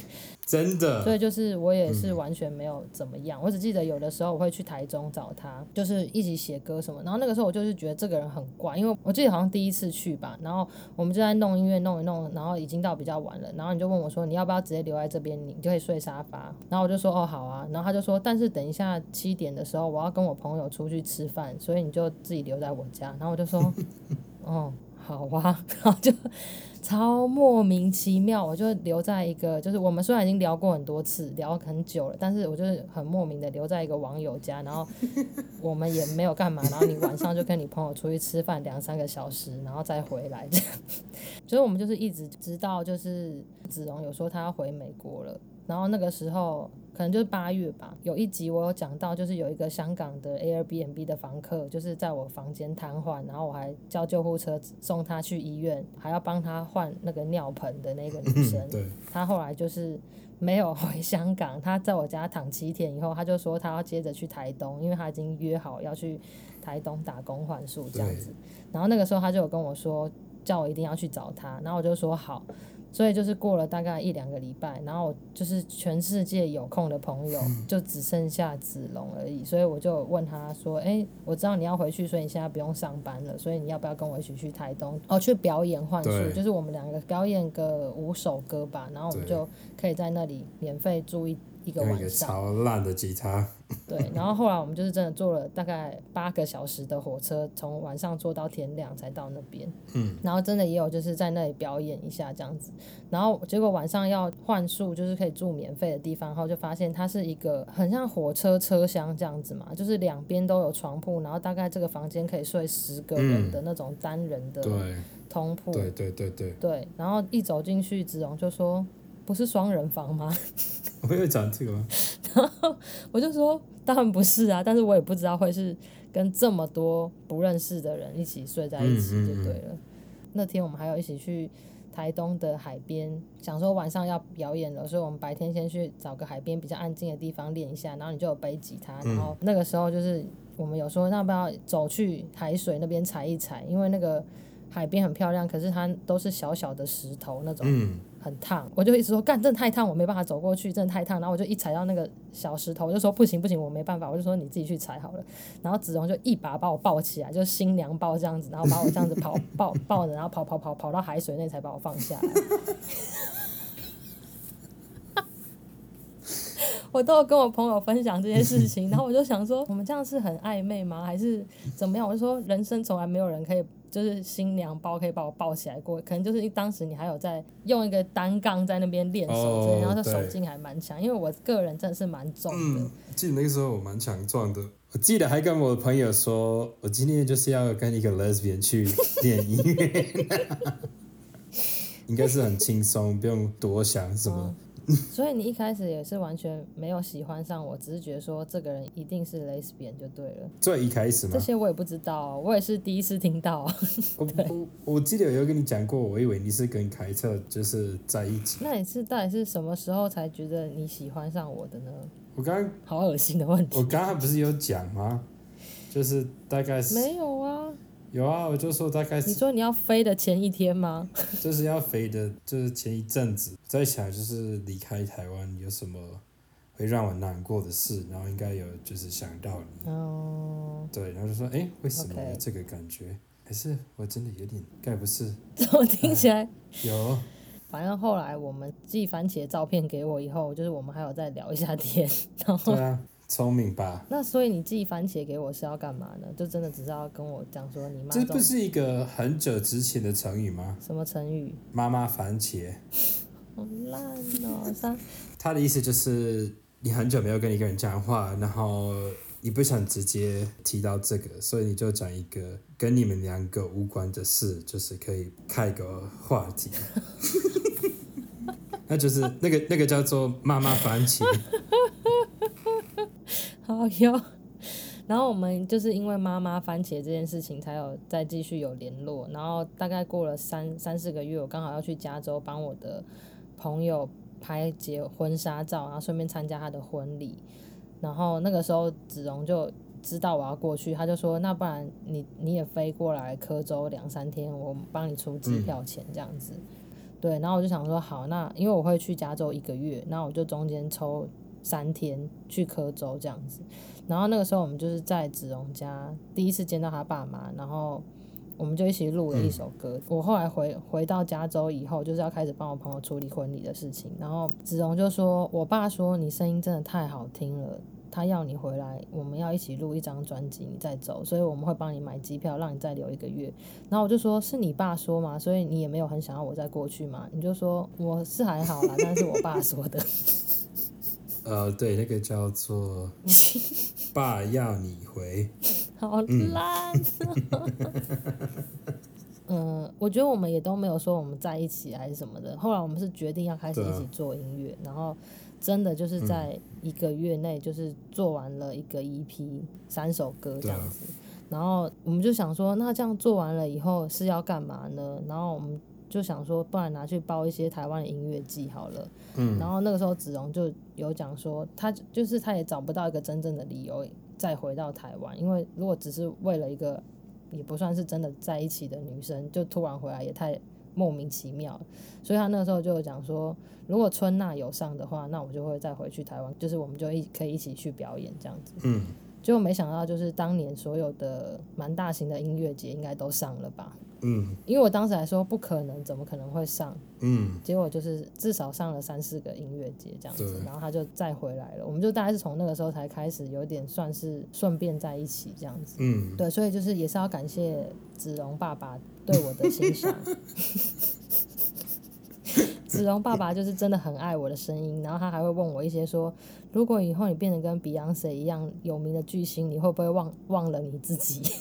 真的，所以就是我也是完全没有怎么样，嗯、我只记得有的时候我会去台中找他，就是一起写歌什么。然后那个时候我就是觉得这个人很怪，因为我记得好像第一次去吧，然后我们就在弄音乐弄一弄，然后已经到比较晚了，然后你就问我说，你要不要直接留在这边，你就可以睡沙发。然后我就说哦好啊，然后他就说，但是等一下七点的时候我要跟我朋友出去吃饭，所以你就自己留在我家。然后我就说 哦好啊，然后就。超莫名其妙，我就留在一个，就是我们虽然已经聊过很多次，聊很久了，但是我就是很莫名的留在一个网友家，然后 我们也没有干嘛，然后你晚上就跟你朋友出去吃饭两三个小时，然后再回来这样，所以我们就是一直直到，就是子荣有说他要回美国了，然后那个时候。可能就是八月吧，有一集我有讲到，就是有一个香港的 Airbnb 的房客，就是在我房间瘫痪，然后我还叫救护车送他去医院，还要帮他换那个尿盆的那个女生。对。他后来就是没有回香港，他在我家躺七天以后，他就说他要接着去台东，因为他已经约好要去台东打工换宿这样子。然后那个时候他就有跟我说，叫我一定要去找他，然后我就说好。所以就是过了大概一两个礼拜，然后就是全世界有空的朋友就只剩下子龙而已，所以我就问他说：“哎，我知道你要回去，所以你现在不用上班了，所以你要不要跟我一起去台东哦，去表演幻术？就是我们两个表演个五首歌吧，然后我们就可以在那里免费住一。”一个晚上，超烂的吉他。对，然后后来我们就是真的坐了大概八个小时的火车，从晚上坐到天亮才到那边。嗯，然后真的也有就是在那里表演一下这样子，然后结果晚上要换宿，就是可以住免费的地方，然后就发现它是一个很像火车车厢这样子嘛，就是两边都有床铺，然后大概这个房间可以睡十个人的那种单人的对通铺。对对对对。对，然后一走进去，子龙就说。不是双人房吗？我有讲这个吗？然后我就说，当然不是啊，但是我也不知道会是跟这么多不认识的人一起睡在一起就对了。嗯嗯嗯。那天我们还有一起去台东的海边，想说晚上要表演了，所以我们白天先去找个海边比较安静的地方练一下，然后你就有背吉他，然后那个时候就是我们有说要不要走去海水那边踩一踩，因为那个海边很漂亮，可是它都是小小的石头那种。嗯很烫，我就一直说干，真的太烫，我没办法走过去，真的太烫。然后我就一踩到那个小石头，我就说不行不行，我没办法，我就说你自己去踩好了。然后子荣就一把把我抱起来，就新娘抱这样子，然后把我这样子跑抱抱着，然后跑跑跑跑到海水内才把我放下来。我都有跟我朋友分享这件事情，然后我就想说，我们这样是很暧昧吗？还是怎么样？我就说，人生从来没有人可以，就是新娘包可以把我抱起来过，可能就是当时你还有在用一个单杠在那边练手，oh, 然后这手劲还蛮强。因为我个人真的是蛮重的。嗯，记得那个时候我蛮强壮的，我记得还跟我的朋友说，我今天就是要跟一个 lesbian 去练音乐，应该是很轻松，不用多想什么。Oh. 所以你一开始也是完全没有喜欢上我，只是觉得说这个人一定是 lesbian 就对了。最一开始吗？这些我也不知道，我也是第一次听到。我我我记得有跟你讲过，我以为你是跟凯特就是在一起。那你是到底是什么时候才觉得你喜欢上我的呢？我刚刚好恶心的问题。我刚刚不是有讲吗？就是大概是没有啊。有啊，我就说大概是。你说你要飞的前一天吗？就是要飞的，就是前一阵子在想，就是离开台湾有什么会让我难过的事，然后应该有就是想到你。哦。对，然后就说，哎，为什么有这个感觉？还是我真的有点，该不是？怎么听起来？有。反正后来我们寄番茄照片给我以后，就是我们还有再聊一下天，然后。对啊。聪明吧？那所以你寄番茄给我是要干嘛呢？就真的只是要跟我讲说你妈。这不是一个很久之前的成语吗？什么成语？妈妈番茄。好烂哦！三。他的意思就是你很久没有跟一个人讲话，然后你不想直接提到这个，所以你就讲一个跟你们两个无关的事，就是可以开个话题。那就是那个那个叫做妈妈番茄。好哟。然后我们就是因为妈妈番茄这件事情，才有再继续有联络。然后大概过了三三四个月，我刚好要去加州帮我的朋友拍结婚纱照，然后顺便参加他的婚礼。然后那个时候子荣就知道我要过去，他就说：“那不然你你也飞过来科州两三天，我帮你出机票钱这样子。嗯”对，然后我就想说好，那因为我会去加州一个月，那我就中间抽三天去科州这样子。然后那个时候我们就是在子荣家第一次见到他爸妈，然后我们就一起录了一首歌。嗯、我后来回回到加州以后，就是要开始帮我朋友处理婚礼的事情。然后子荣就说：“我爸说你声音真的太好听了，他要你回来，我们要一起录一张专辑，你再走，所以我们会帮你买机票，让你再留一个月。”然后我就说：“是你爸说嘛？所以你也没有很想要我再过去嘛？”你就说：“我是还好啦，但是我爸说的。”呃，对，那个叫做。爸要你回，好烂。嗯，我觉得我们也都没有说我们在一起还是什么的。后来我们是决定要开始一起做音乐，然后真的就是在一个月内就是做完了一个 EP，三首歌这样子。然后我们就想说，那这样做完了以后是要干嘛呢？然后我们。就想说，不然拿去包一些台湾的音乐季好了。嗯，然后那个时候子荣就有讲说，他就是他也找不到一个真正的理由再回到台湾，因为如果只是为了一个也不算是真的在一起的女生，就突然回来也太莫名其妙。所以他那个时候就有讲说，如果春娜有上的话，那我就会再回去台湾，就是我们就一可以一起去表演这样子。嗯，结果没想到就是当年所有的蛮大型的音乐节应该都上了吧。嗯，因为我当时还说不可能，怎么可能会上？嗯，结果就是至少上了三四个音乐节这样子，然后他就再回来了。我们就大概是从那个时候才开始有点算是顺便在一起这样子。嗯，对，所以就是也是要感谢子龙爸爸对我的欣赏。子龙爸爸就是真的很爱我的声音，然后他还会问我一些说，如果以后你变成跟 Beyonce 一样有名的巨星，你会不会忘忘了你自己？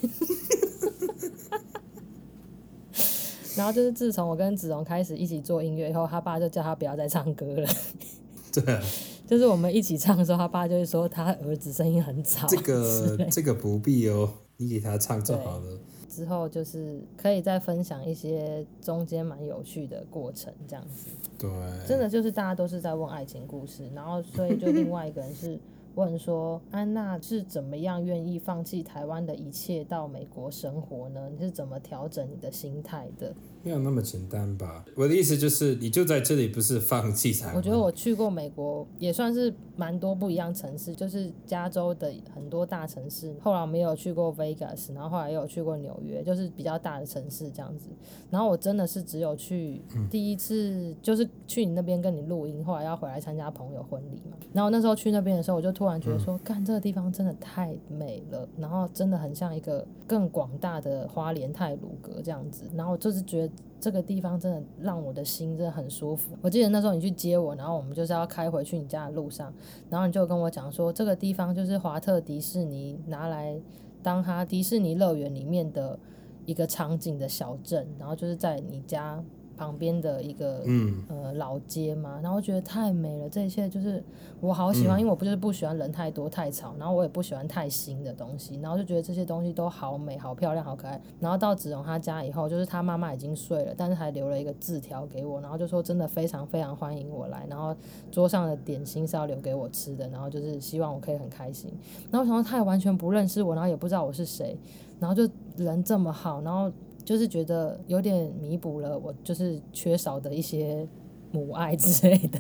然后就是自从我跟子龙开始一起做音乐以后，他爸就叫他不要再唱歌了。对，就是我们一起唱的时候，他爸就会说他儿子声音很吵。这个这个不必哦，你给他唱就好了。之后就是可以再分享一些中间蛮有趣的过程，这样子。对，真的就是大家都是在问爱情故事，然后所以就另外一个人是。问说安娜是怎么样愿意放弃台湾的一切到美国生活呢？你是怎么调整你的心态的？没有那么简单吧？我的意思就是，你就在这里，不是放弃才。我觉得我去过美国，也算是蛮多不一样城市，就是加州的很多大城市。后来我们也有去过 Vegas，然后后来又有去过纽约，就是比较大的城市这样子。然后我真的是只有去第一次，就是去你那边跟你录音，后来要回来参加朋友婚礼嘛。然后那时候去那边的时候，我就突然觉得说，干、嗯、这个地方真的太美了，然后真的很像一个更广大的花莲泰鲁阁这样子。然后就是觉得。这个地方真的让我的心真的很舒服。我记得那时候你去接我，然后我们就是要开回去你家的路上，然后你就跟我讲说，这个地方就是华特迪士尼拿来当他迪士尼乐园里面的一个场景的小镇，然后就是在你家。旁边的一个嗯呃老街嘛，然后觉得太美了，这一切就是我好喜欢，嗯、因为我不就是不喜欢人太多太吵，然后我也不喜欢太新的东西，然后就觉得这些东西都好美、好漂亮、好可爱。然后到子荣他家以后，就是他妈妈已经睡了，但是还留了一个字条给我，然后就说真的非常非常欢迎我来，然后桌上的点心是要留给我吃的，然后就是希望我可以很开心。然后我想到他也完全不认识我，然后也不知道我是谁，然后就人这么好，然后。就是觉得有点弥补了我就是缺少的一些母爱之类的，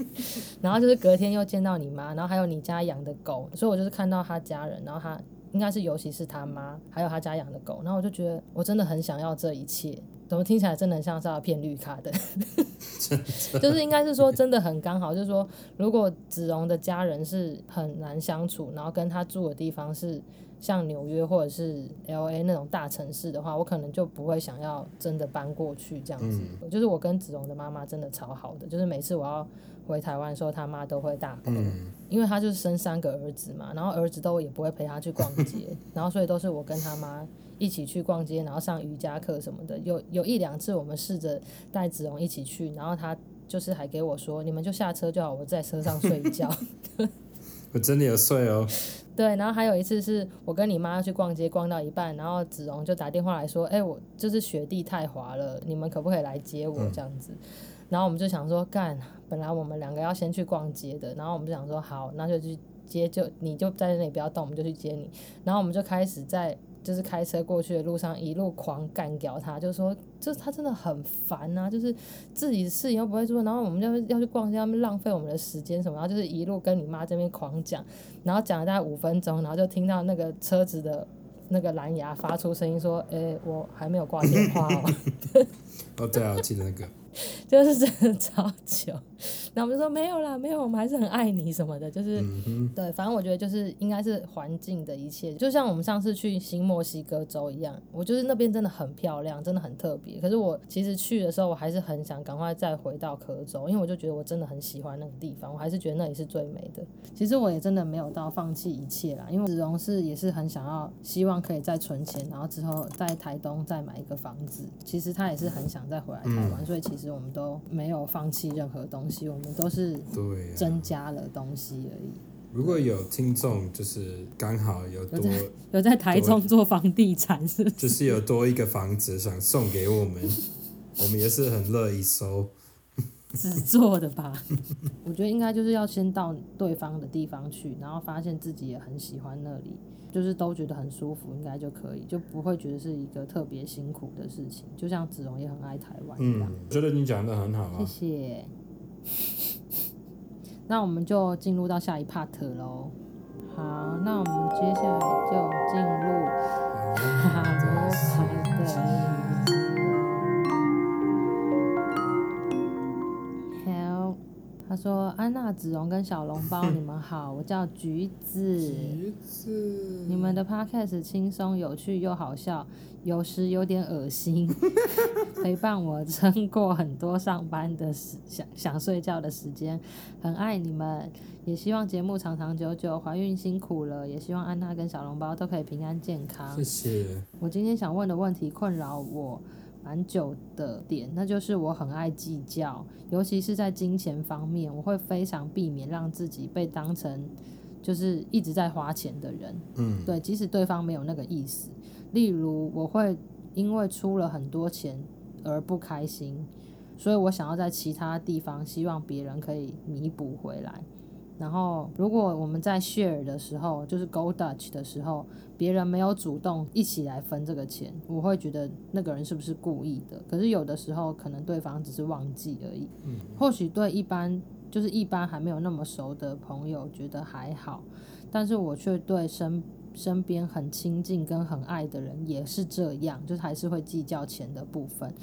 然后就是隔天又见到你妈，然后还有你家养的狗，所以我就是看到他家人，然后他应该是尤其是他妈，还有他家养的狗，然后我就觉得我真的很想要这一切，怎么听起来真的很像是要骗绿卡的，就是应该是说真的很刚好，就是说如果子荣的家人是很难相处，然后跟他住的地方是。像纽约或者是 LA 那种大城市的话，我可能就不会想要真的搬过去这样子。嗯、就是我跟子荣的妈妈真的超好的，就是每次我要回台湾的时候，他妈都会大哭，嗯、因为他就是生三个儿子嘛，然后儿子都也不会陪他去逛街，然后所以都是我跟他妈一起去逛街，然后上瑜伽课什么的。有有一两次我们试着带子荣一起去，然后他就是还给我说，你们就下车就好，我在车上睡觉。我真的有睡哦。对，然后还有一次是我跟你妈去逛街，逛到一半，然后子荣就打电话来说，哎，我就是雪地太滑了，你们可不可以来接我这样子？嗯、然后我们就想说，干，本来我们两个要先去逛街的，然后我们就想说，好，那就去接，就你就在那里不要动，我们就去接你。然后我们就开始在。就是开车过去的路上，一路狂干掉他，就说，就是他真的很烦啊，就是自己事情又不会做，然后我们要要去逛街，要浪费我们的时间什么，然后就是一路跟你妈这边狂讲，然后讲了大概五分钟，然后就听到那个车子的那个蓝牙发出声音说，哎、欸，我还没有挂电话哦。哦，对啊，我记得那个。就是真的超久，然后我们就说没有啦，没有，我们还是很爱你什么的，就是、嗯、对，反正我觉得就是应该是环境的一切，就像我们上次去新墨西哥州一样，我就是那边真的很漂亮，真的很特别。可是我其实去的时候，我还是很想赶快再回到科州，因为我就觉得我真的很喜欢那个地方，我还是觉得那里是最美的。其实我也真的没有到放弃一切啦，因为子荣是也是很想要，希望可以再存钱，然后之后在台东再买一个房子。其实他也是很想再回来台湾，嗯、所以其实。我们都没有放弃任何东西，我们都是增加了东西而已。如果有听众，就是刚好有多有在，有在台中做房地产，是不是？就是有多一个房子想送给我们，我们也是很乐意收。只做的吧？我觉得应该就是要先到对方的地方去，然后发现自己也很喜欢那里。就是都觉得很舒服，应该就可以，就不会觉得是一个特别辛苦的事情。就像子荣也很爱台湾一样。嗯，觉得你讲的很好啊。谢谢。那我们就进入到下一 part 喽。好，那我们接下来就进入 他说：“安娜、子荣跟小笼包，你们好，我叫橘子。橘子，你们的 podcast 轻松有趣又好笑，有时有点恶心，陪伴我撑过很多上班的时想想睡觉的时间，很爱你们，也希望节目长长久久。怀孕辛苦了，也希望安娜跟小笼包都可以平安健康。谢谢。我今天想问的问题困扰我。”蛮久的点，那就是我很爱计较，尤其是在金钱方面，我会非常避免让自己被当成就是一直在花钱的人。嗯，对，即使对方没有那个意思。例如，我会因为出了很多钱而不开心，所以我想要在其他地方希望别人可以弥补回来。然后，如果我们在 share 的时候，就是 go Dutch 的时候，别人没有主动一起来分这个钱，我会觉得那个人是不是故意的？可是有的时候，可能对方只是忘记而已。嗯，或许对一般就是一般还没有那么熟的朋友觉得还好，但是我却对身身边很亲近跟很爱的人也是这样，就是还是会计较钱的部分。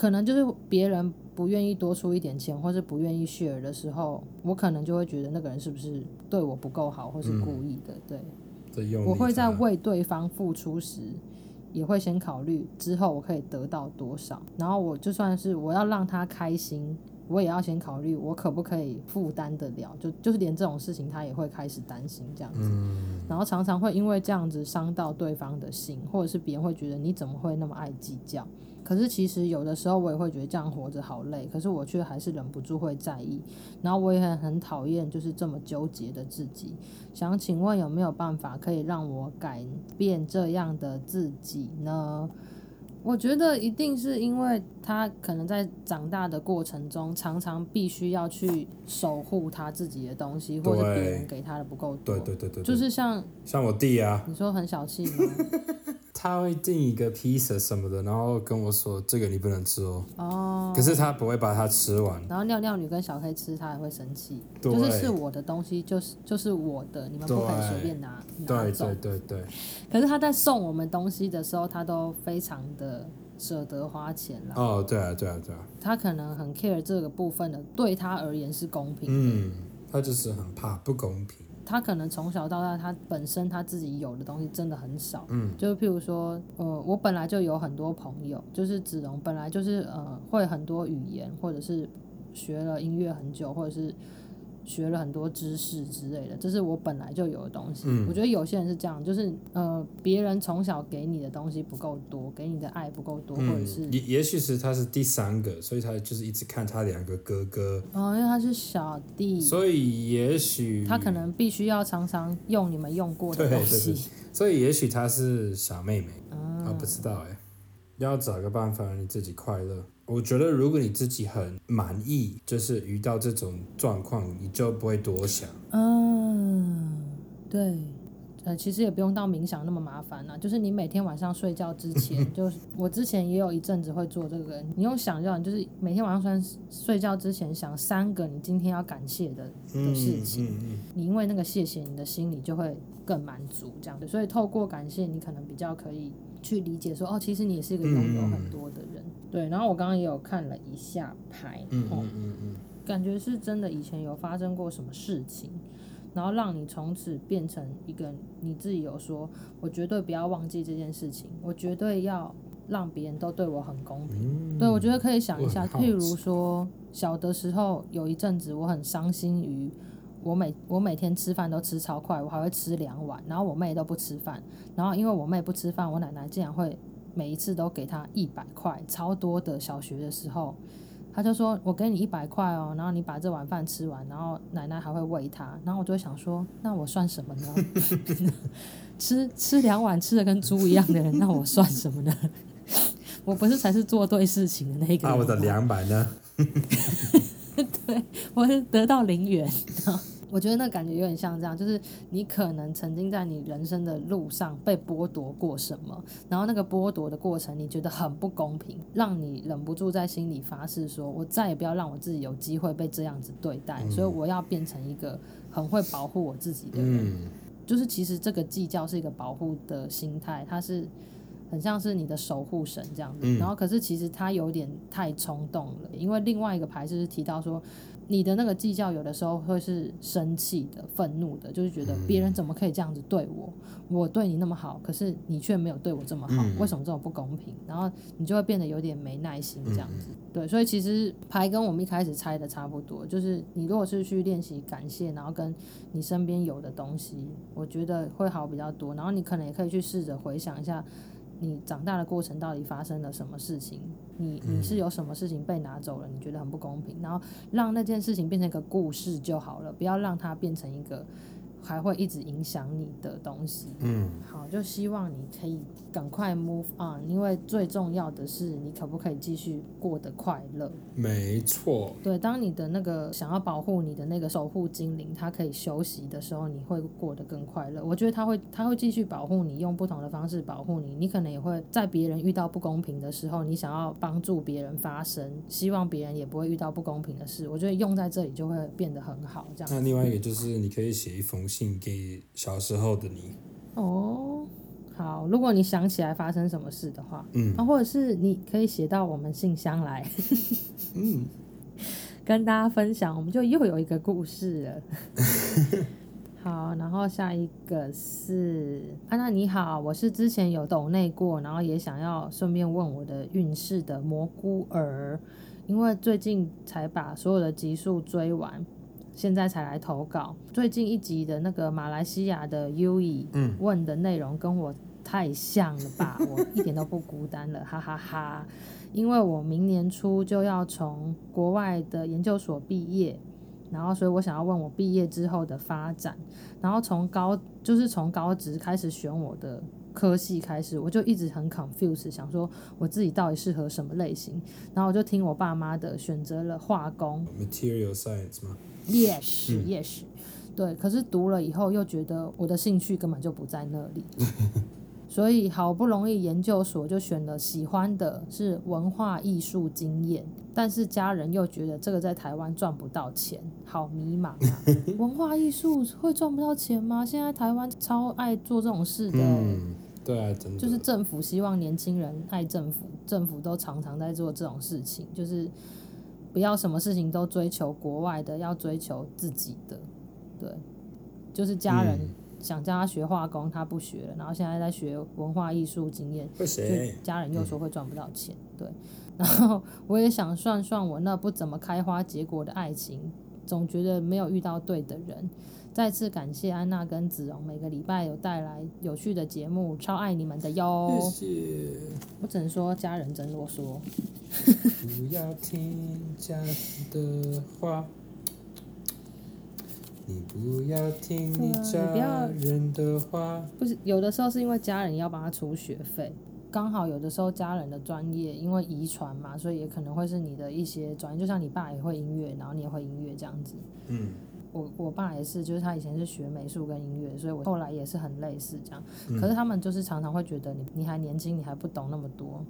可能就是别人不愿意多出一点钱，或是不愿意 share 的时候，我可能就会觉得那个人是不是对我不够好，或是故意的。嗯、对，我会在为对方付出时，也会先考虑之后我可以得到多少。然后我就算是我要让他开心，我也要先考虑我可不可以负担得了。就就是连这种事情他也会开始担心这样子。嗯、然后常常会因为这样子伤到对方的心，或者是别人会觉得你怎么会那么爱计较。可是其实有的时候我也会觉得这样活着好累，可是我却还是忍不住会在意，然后我也很很讨厌就是这么纠结的自己。想请问有没有办法可以让我改变这样的自己呢？我觉得一定是因为他可能在长大的过程中，常常必须要去守护他自己的东西，或者别人给他的不够多。对对对对，就是像像我弟啊，你说很小气吗？他会订一个披萨什么的，然后跟我说：“这个你不能吃哦。”哦。可是他不会把它吃完。然后尿尿女跟小黑吃，他也会生气。对。就是是我的东西，就是就是我的，你们不可以随便拿对拿走。对对对对。可是他在送我们东西的时候，他都非常的舍得花钱啦。哦，对啊，对啊，对啊。他可能很 care 这个部分的，对他而言是公平。嗯，他就是很怕不公平。他可能从小到大，他本身他自己有的东西真的很少。嗯，就譬如说，呃，我本来就有很多朋友，就是子龙本来就是呃会很多语言，或者是学了音乐很久，或者是学了很多知识之类的，这是我本来就有的东西。嗯，我觉得有些人是这样，就是呃，别人从小给你的东西不够多，给你的爱不够多，嗯、或者是也也许是他是第三个，所以他就是一直看他两个哥哥。哦，因为他是小弟，所以也许他可能必须要常常用你们用过的东西。对对对，所以也许他是小妹妹。嗯、啊，不知道哎，要找个办法让你自己快乐。我觉得，如果你自己很满意，就是遇到这种状况，你就不会多想。嗯，对，呃，其实也不用到冥想那么麻烦啦。就是你每天晚上睡觉之前，就是我之前也有一阵子会做这个，你用想就好，就是每天晚上睡睡觉之前想三个你今天要感谢的的事情，嗯嗯嗯、你因为那个谢谢，你的心里就会更满足，这样子。所以透过感谢，你可能比较可以去理解说，哦，其实你也是一个拥有很多的人。嗯对，然后我刚刚也有看了一下牌，嗯嗯嗯嗯，感觉是真的以前有发生过什么事情，然后让你从此变成一个你自己有说，我绝对不要忘记这件事情，我绝对要让别人都对我很公平。嗯、对，我觉得可以想一下，譬如说小的时候有一阵子我很伤心于我每我每天吃饭都吃超快，我还会吃两碗，然后我妹都不吃饭，然后因为我妹不吃饭，我奶奶竟然会。每一次都给她一百块，超多的。小学的时候，他就说：“我给你一百块哦，然后你把这碗饭吃完，然后奶奶还会喂他。”然后我就想说：“那我算什么呢？吃吃两碗吃的跟猪一样的人，那我算什么呢？我不是才是做对事情的那个人。”那，我的两百呢？对，我是得到零元。我觉得那感觉有点像这样，就是你可能曾经在你人生的路上被剥夺过什么，然后那个剥夺的过程你觉得很不公平，让你忍不住在心里发誓说，我再也不要让我自己有机会被这样子对待，所以我要变成一个很会保护我自己的人。就是其实这个计较是一个保护的心态，它是很像是你的守护神这样子，然后可是其实它有点太冲动了，因为另外一个牌就是提到说。你的那个计较有的时候会是生气的、愤怒的，就是觉得别人怎么可以这样子对我？我对你那么好，可是你却没有对我这么好，为什么这么不公平？然后你就会变得有点没耐心这样子。对，所以其实牌跟我们一开始猜的差不多，就是你如果是去练习感谢，然后跟你身边有的东西，我觉得会好比较多。然后你可能也可以去试着回想一下。你长大的过程到底发生了什么事情？你你是有什么事情被拿走了？你觉得很不公平，然后让那件事情变成一个故事就好了，不要让它变成一个。还会一直影响你的东西。嗯，好，就希望你可以赶快 move on，因为最重要的是你可不可以继续过得快乐。没错。对，当你的那个想要保护你的那个守护精灵，它可以休息的时候，你会过得更快乐。我觉得它会，它会继续保护你，用不同的方式保护你。你可能也会在别人遇到不公平的时候，你想要帮助别人发声，希望别人也不会遇到不公平的事。我觉得用在这里就会变得很好。这样。那另外一个就是你可以写一封。信给小时候的你哦，好，如果你想起来发生什么事的话，嗯，啊，或者是你可以写到我们信箱来，嗯，跟大家分享，我们就又有一个故事了。好，然后下一个是安娜，你好，我是之前有抖内过，然后也想要顺便问我的运势的蘑菇儿，因为最近才把所有的集数追完。现在才来投稿，最近一集的那个马来西亚的 Yui 问的内容跟我太像了吧？我一点都不孤单了，哈哈哈！因为我明年初就要从国外的研究所毕业，然后所以我想要问我毕业之后的发展，然后从高就是从高职开始选我的科系开始，我就一直很 confused，想说我自己到底适合什么类型，然后我就听我爸妈的，选择了化工 （Material Science） 吗？Yes, yes，对。可是读了以后又觉得我的兴趣根本就不在那里，所以好不容易研究所就选了喜欢的是文化艺术经验，但是家人又觉得这个在台湾赚不到钱，好迷茫啊！文化艺术会赚不到钱吗？现在台湾超爱做这种事的，嗯，对啊，真的，就是政府希望年轻人爱政府，政府都常常在做这种事情，就是。不要什么事情都追求国外的，要追求自己的。对，就是家人想叫他学化工，他不学了，然后现在在学文化艺术经验，就家人又说会赚不到钱。对，然后我也想算算我那不怎么开花结果的爱情，总觉得没有遇到对的人。再次感谢安娜跟子荣每个礼拜有带来有趣的节目，超爱你们的哟！谢谢。我只能说家人真啰嗦。不要听家人的话，你不要听你家人的话。不是，有的时候是因为家人要帮他出学费，刚好有的时候家人的专业因为遗传嘛，所以也可能会是你的一些专业，就像你爸也会音乐，然后你也会音乐这样子。嗯。我我爸也是，就是他以前是学美术跟音乐，所以我后来也是很类似这样。嗯、可是他们就是常常会觉得你你还年轻，你还不懂那么多，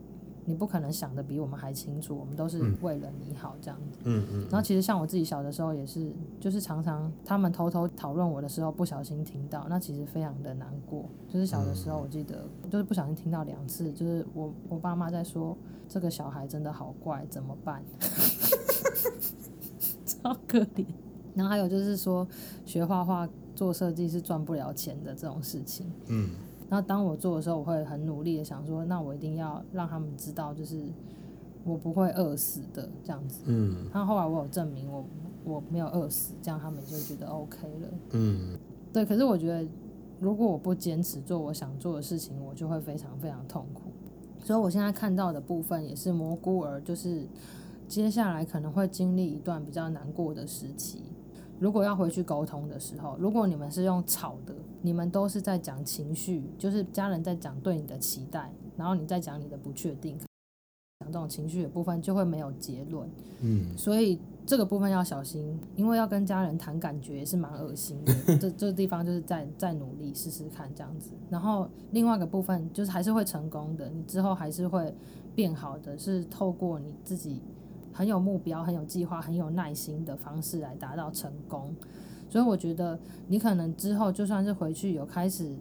你不可能想的比我们还清楚。我们都是为了你好这样子。嗯嗯。然后其实像我自己小的时候也是，就是常常他们偷偷讨论我的时候，不小心听到，那其实非常的难过。就是小的时候，我记得就是不小心听到两次，就是我我爸妈在说这个小孩真的好怪，怎么办？超可怜。然后还有就是说，学画画做设计是赚不了钱的这种事情。嗯。然后当我做的时候，我会很努力的想说，那我一定要让他们知道，就是我不会饿死的这样子。嗯。那后后来我有证明我我没有饿死，这样他们就觉得 OK 了。嗯。对，可是我觉得如果我不坚持做我想做的事情，我就会非常非常痛苦。所以我现在看到的部分也是蘑菇儿，就是接下来可能会经历一段比较难过的时期。如果要回去沟通的时候，如果你们是用吵的，你们都是在讲情绪，就是家人在讲对你的期待，然后你在讲你的不确定，讲这种情绪的部分就会没有结论。嗯，所以这个部分要小心，因为要跟家人谈感觉也是蛮恶心的。这这个地方就是再再努力试试看这样子。然后另外一个部分就是还是会成功的，你之后还是会变好的，是透过你自己。很有目标、很有计划、很有耐心的方式来达到成功，所以我觉得你可能之后就算是回去有开始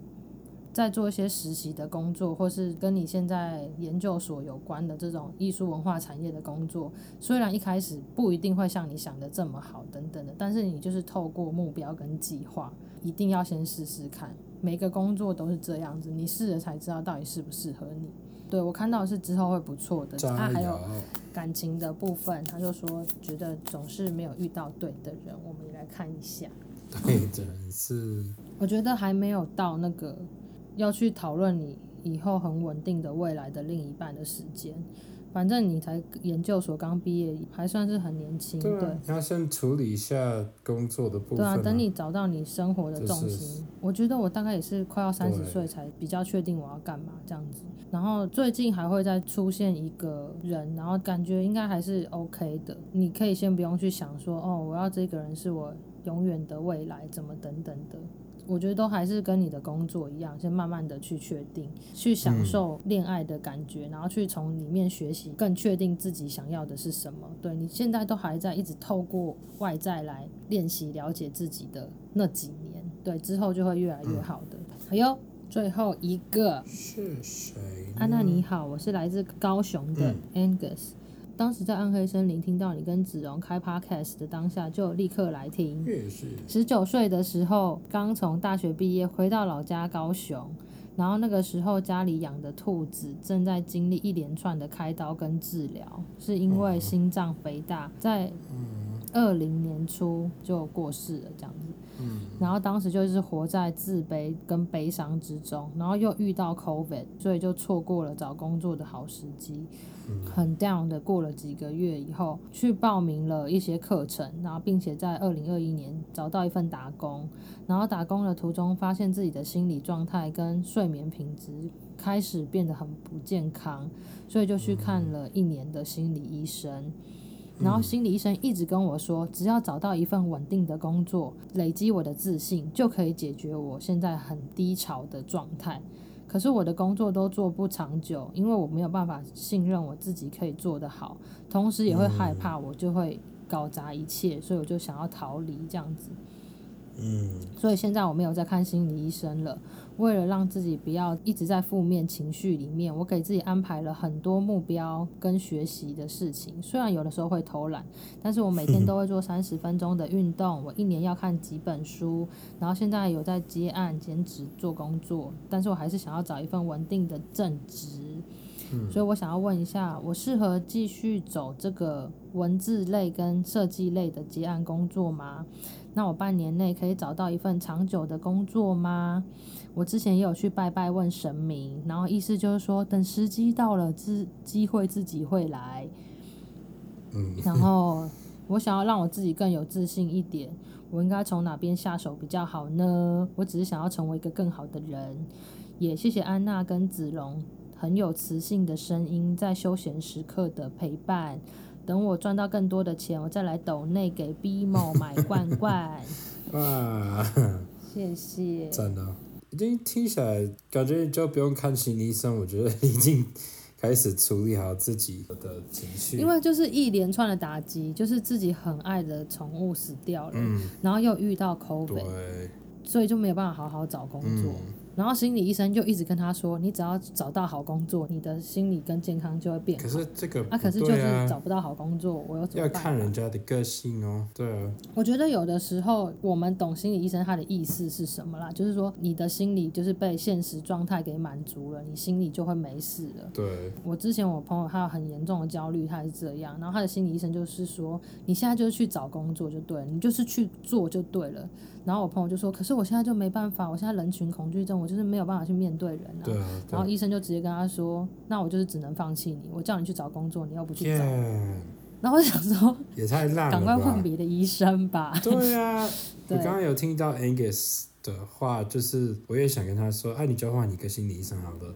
在做一些实习的工作，或是跟你现在研究所有关的这种艺术文化产业的工作，虽然一开始不一定会像你想的这么好等等的，但是你就是透过目标跟计划，一定要先试试看。每个工作都是这样子，你试了才知道到底适不适合你。对，我看到的是之后会不错的，他还有感情的部分，他就说觉得总是没有遇到对的人，我们也来看一下。对的人是，我觉得还没有到那个要去讨论你以后很稳定的未来的另一半的时间。反正你才研究所刚毕业，还算是很年轻。对，对，你要先处理一下工作的部分啊。对啊，等你找到你生活的重心。就是，我觉得我大概也是快要三十岁才比较确定我要干嘛这样子。然后最近还会再出现一个人，然后感觉应该还是 OK 的。你可以先不用去想说，哦，我要这个人是我永远的未来，怎么等等的。我觉得都还是跟你的工作一样，先慢慢的去确定，去享受恋爱的感觉，嗯、然后去从里面学习，更确定自己想要的是什么。对，你现在都还在一直透过外在来练习了解自己的那几年，对，之后就会越来越好的。还有、嗯、最后一个是谁？安娜你好，我是来自高雄的 Angus。嗯当时在暗黑森林听到你跟子荣开 podcast 的当下，就立刻来听。十九岁的时候，刚从大学毕业，回到老家高雄，然后那个时候家里养的兔子正在经历一连串的开刀跟治疗，是因为心脏肥大，在二零年初就过世了，这样子。嗯然后当时就是活在自卑跟悲伤之中，然后又遇到 COVID，所以就错过了找工作的好时机。很 down 的过了几个月以后，去报名了一些课程，然后并且在二零二一年找到一份打工，然后打工的途中发现自己的心理状态跟睡眠品质开始变得很不健康，所以就去看了一年的心理医生，然后心理医生一直跟我说，只要找到一份稳定的工作，累积我的自信，就可以解决我现在很低潮的状态。可是我的工作都做不长久，因为我没有办法信任我自己可以做得好，同时也会害怕我就会搞砸一切，所以我就想要逃离这样子。嗯，所以现在我没有在看心理医生了。为了让自己不要一直在负面情绪里面，我给自己安排了很多目标跟学习的事情。虽然有的时候会偷懒，但是我每天都会做三十分钟的运动。我一年要看几本书，然后现在有在接案兼职做工作，但是我还是想要找一份稳定的正职。嗯，所以我想要问一下，我适合继续走这个文字类跟设计类的结案工作吗？那我半年内可以找到一份长久的工作吗？我之前也有去拜拜问神明，然后意思就是说，等时机到了，自机会自己会来。嗯，然后我想要让我自己更有自信一点，我应该从哪边下手比较好呢？我只是想要成为一个更好的人。也谢谢安娜跟子龙很有磁性的声音，在休闲时刻的陪伴。等我赚到更多的钱，我再来抖内给 B 某买罐罐。哇，谢谢，真的，已经听起来感觉就不用看心理医生，我觉得已经开始处理好自己的情绪。因为就是一连串的打击，就是自己很爱的宠物死掉了，嗯，然后又遇到 COVID，对，所以就没有办法好好找工作。嗯然后心理医生就一直跟他说：“你只要找到好工作，你的心理跟健康就会变好。”可是这个啊，可是就是找不到好工作，我又怎么办？要看人家的个性哦。对啊，我觉得有的时候我们懂心理医生他的意思是什么啦，就是说你的心理就是被现实状态给满足了，你心里就会没事了。对。我之前我朋友他有很严重的焦虑，他是这样，然后他的心理医生就是说，你现在就是去找工作就对了，你就是去做就对了。然后我朋友就说：“可是我现在就没办法，我现在人群恐惧症，我就是没有办法去面对人啊。”对啊。然后医生就直接跟他说：“那我就是只能放弃你，我叫你去找工作，你又不去找。”然后我想说：“也太烂了，赶快换别的医生吧。”对啊。对。我刚刚有听到 Angus 的话，就是我也想跟他说：“哎、啊，你交换一个心理医生好了。”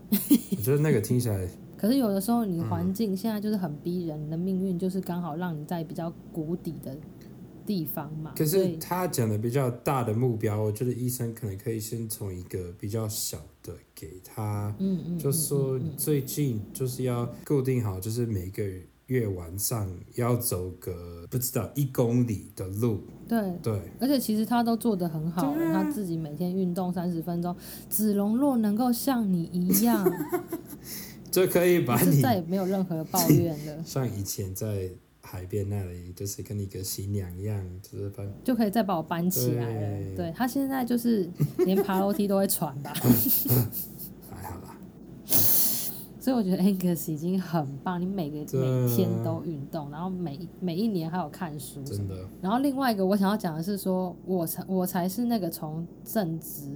我觉得那个听起来。可是有的时候你环境现在就是很逼人，你的命运就是刚好让你在比较谷底的。地方嘛，可是他讲的比较大的目标，我觉得医生可能可以先从一个比较小的给他，嗯嗯，就说最近就是要固定好，就是每个月晚上要走个不知道一公里的路，对。对，而且其实他都做得很好，啊，他自己每天运动三十分钟，子龙若能够像你一样，就可以把你再也没有任何抱怨了，像以前在。海边那里就是跟你个新娘一样，就是搬就可以再把我搬起来了。对，对他现在就是连爬楼梯都会喘吧。还好啦。所以我觉得 Angus 已经很棒，你每个每天都运动，然后每每一年还有看书。真的。然后另外一个我想要讲的是说，我才我才是那个从正职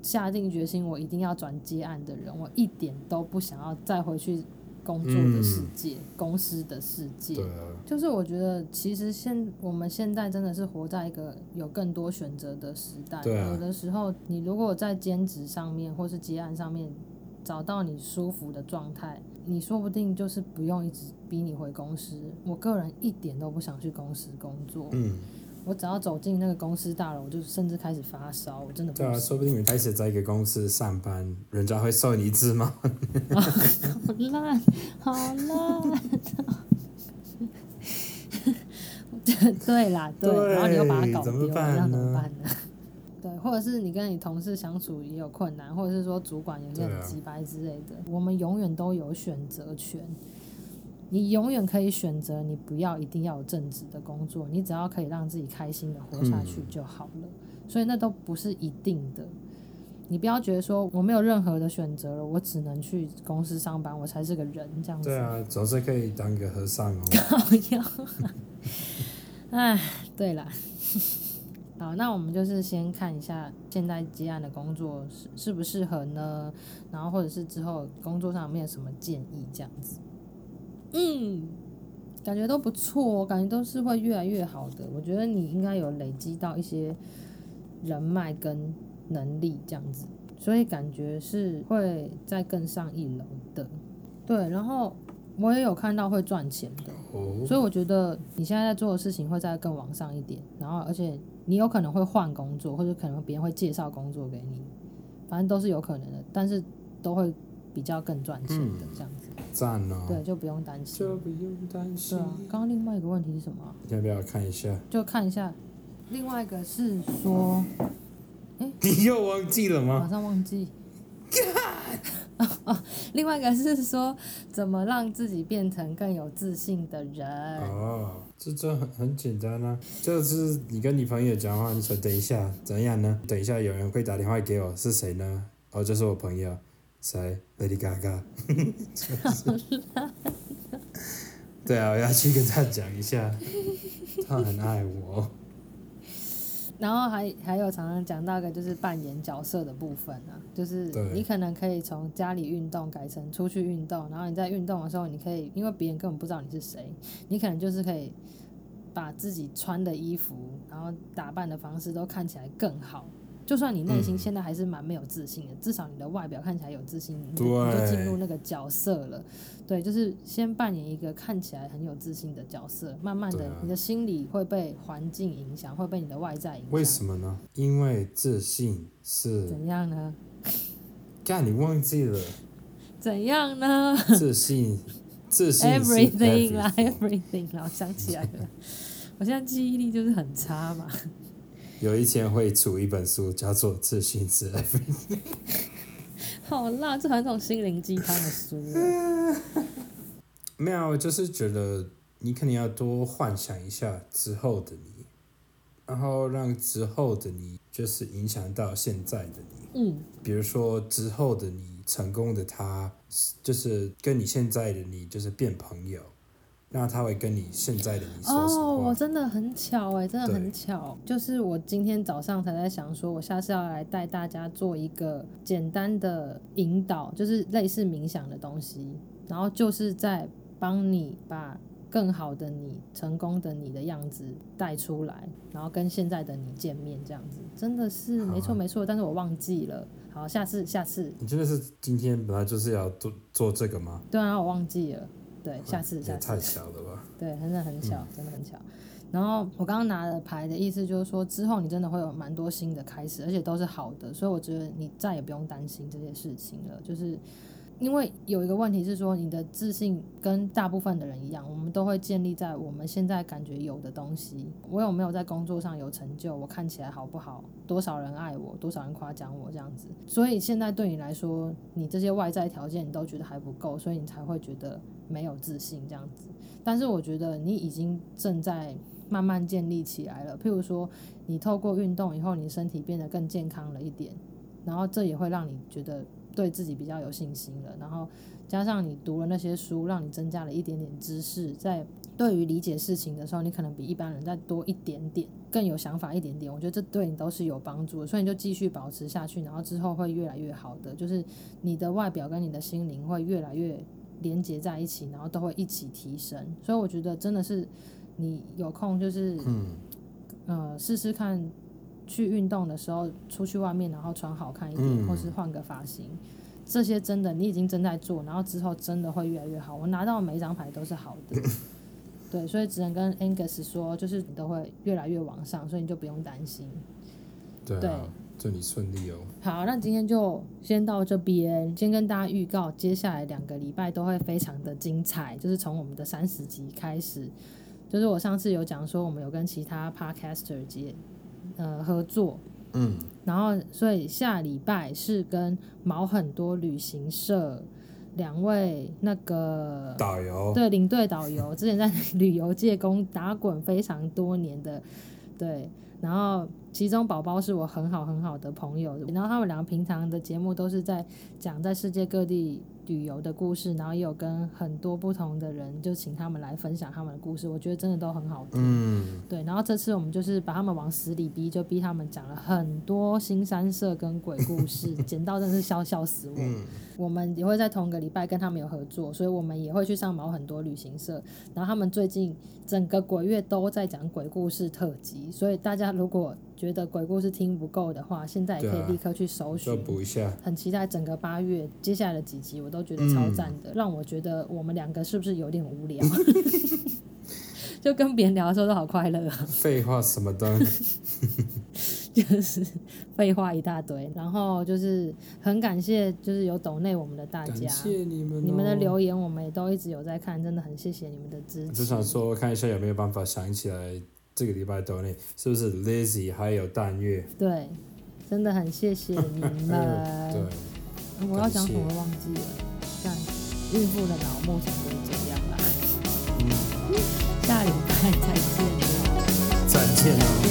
下定决心我一定要转接案的人，我一点都不想要再回去。工作的世界，嗯、公司的世界，对啊，就是我觉得其实现我们现在真的是活在一个有更多选择的时代。对啊，有的时候你如果在兼职上面或是接案上面找到你舒服的状态，你说不定就是不用一直逼你回公司。我个人一点都不想去公司工作。嗯。我只要走进那个公司大楼，我就甚至开始发烧，我真的不。对啊，说不定你开始在一个公司上班，人家会收你一只猫。好烂，好烂。对啦，对，对，然后你又把它搞丢，那怎，么办呢？对，或者是你跟你同事相处也有困难，或者是说主管有点鸡掰之类的，啊、我们永远都有选择权。你永远可以选择，你不要一定要有正职的工作，你只要可以让自己开心的活下去就好了。嗯。所以那都不是一定的，你不要觉得说我没有任何的选择了，我只能去公司上班，我才是个人这样子。对啊，总是可以当个和尚哦。哎，对啦，好，那我们就是先看一下现在接案的工作适适不适合呢？然后或者是之后工作上有没有什么建议这样子？嗯，感觉都不错，感觉都是会越来越好的。我觉得你应该有累积到一些人脉跟能力这样子，所以感觉是会再更上一楼的。对，然后我也有看到会赚钱的，所以我觉得你现在在做的事情会再更往上一点。然后，而且你有可能会换工作，或者可能别人会介绍工作给你，反正都是有可能的，但是都会比较更赚钱的这样子。赞哦！对，就不用担心。就不用担心。对啊，刚刚另外一个问题是什么？要不要看一下？就看一下。另外一个是说，哎，你又忘记了吗？马上忘记。哦，另外一个是说，怎么让自己变成更有自信的人？哦，这这很很简单啊，就是你跟你朋友讲话，你说等一下怎样呢？等一下有人会打电话给我，是谁呢？哦，就是我朋友。谁？Lady Gaga。对啊，我要去跟他讲一下，他很爱我。然后还还有常常讲到一个就是扮演角色的部分啊，就是你可能可以从家里运动改成出去运动，然后你在运动的时候，你可以因为别人根本不知道你是谁，你可能就是可以把自己穿的衣服，然后打扮的方式都看起来更好。就算你内心现在还是蛮没有自信的，嗯、至少你的外表看起来有自信，你就进入那个角色了。对，就是先扮演一个看起来很有自信的角色，慢慢的，你的心理会被环境影响，会被你的外在影响。为什么呢？因为自信是怎样呢？干，你忘记了？怎样呢？自信，自信是 everything 啦，everything 啦，我想起来了，我现在记忆力就是很差嘛。有一天会出一本书，叫做《自信是 everything》。好辣，这好像这种心灵鸡汤的书。没有，我就是觉得你肯定要多幻想一下之后的你，然后让之后的你就是影响到现在的你。嗯。比如说之后的你成功的他，就是跟你现在的你就是变朋友。那他会跟你现在的你？哦，我真的很巧哎，真的很巧，就是我今天早上才在想，说我下次要来带大家做一个简单的引导，就是类似冥想的东西，然后就是在帮你把更好的你、成功的你的样子带出来，然后跟现在的你见面，这样子真的是没错没错，但是我忘记了，好，下次下次。你真的是今天本来就是要做做这个吗？对啊，我忘记了。对，下次下次。太巧了吧？对，真的很巧，真的很巧。然后我刚刚拿的牌的意思就是说，之后你真的会有蛮多新的开始，而且都是好的，所以我觉得你再也不用担心这些事情了，就是。因为有一个问题是说，你的自信跟大部分的人一样，我们都会建立在我们现在感觉有的东西。我有没有在工作上有成就？我看起来好不好？多少人爱我？多少人夸奖我？这样子。所以现在对你来说，你这些外在条件你都觉得还不够，所以你才会觉得没有自信这样子。但是我觉得你已经正在慢慢建立起来了。譬如说，你透过运动以后，你身体变得更健康了一点，然后这也会让你觉得。对自己比较有信心了，然后加上你读了那些书，让你增加了一点点知识，在对于理解事情的时候，你可能比一般人再多一点点，更有想法一点点。我觉得这对你都是有帮助的，所以你就继续保持下去，然后之后会越来越好的。就是你的外表跟你的心灵会越来越连接在一起，然后都会一起提升。所以我觉得真的是你有空就是嗯呃试试看。去运动的时候，出去外面，然后穿好看一点，嗯、或是换个发型，这些真的你已经正在做，然后之后真的会越来越好。我拿到每一张牌都是好的，对，所以只能跟 Angus 说，就是你都会越来越往上，所以你就不用担心。对、啊，对，祝你顺利哦。好，那今天就先到这边，先跟大家预告，接下来两个礼拜都会非常的精彩，就是从我们的三十集开始，就是我上次有讲说，我们有跟其他 Podcaster 接。呃，合作，嗯，然后所以下礼拜是跟毛很多旅行社两位那个导游，对，领队导游，之前在旅游界工打滚非常多年的，对，然后其中宝宝是我很好很好的朋友，然后他们两个平常的节目都是在讲在世界各地。旅游的故事，然后也有跟很多不同的人，就请他们来分享他们的故事，我觉得真的都很好听。嗯，对。然后这次我们就是把他们往死里逼，就逼他们讲了很多腥膻色跟鬼故事，剪到真的是笑笑死我。嗯。我们也会在同个礼拜跟他们有合作，所以我们也会去上毛很多旅行社。然后他们最近整个鬼月都在讲鬼故事特辑，所以大家如果觉得鬼故事听不够的话，现在也可以立刻去搜寻，补一下。很期待整个八月接下来的几集，我都觉得超赞的，嗯、让我觉得我们两个是不是有点无聊？就跟别人聊的时候都好快乐啊！废话什么的，就是废话一大堆。然后就是很感谢，就是有抖内我们的大家，感谢你们、哦，你们的留言我们也都一直有在看，真的很谢谢你们的支持。只想说看一下有没有办法想起来。这个礼拜都内是不是 Lizzy 还有淡月？对，真的很谢谢你们。对，我要讲什么忘记了，但孕妇的脑目前就是这样啦。嗯，下礼拜再见喽。再见喽。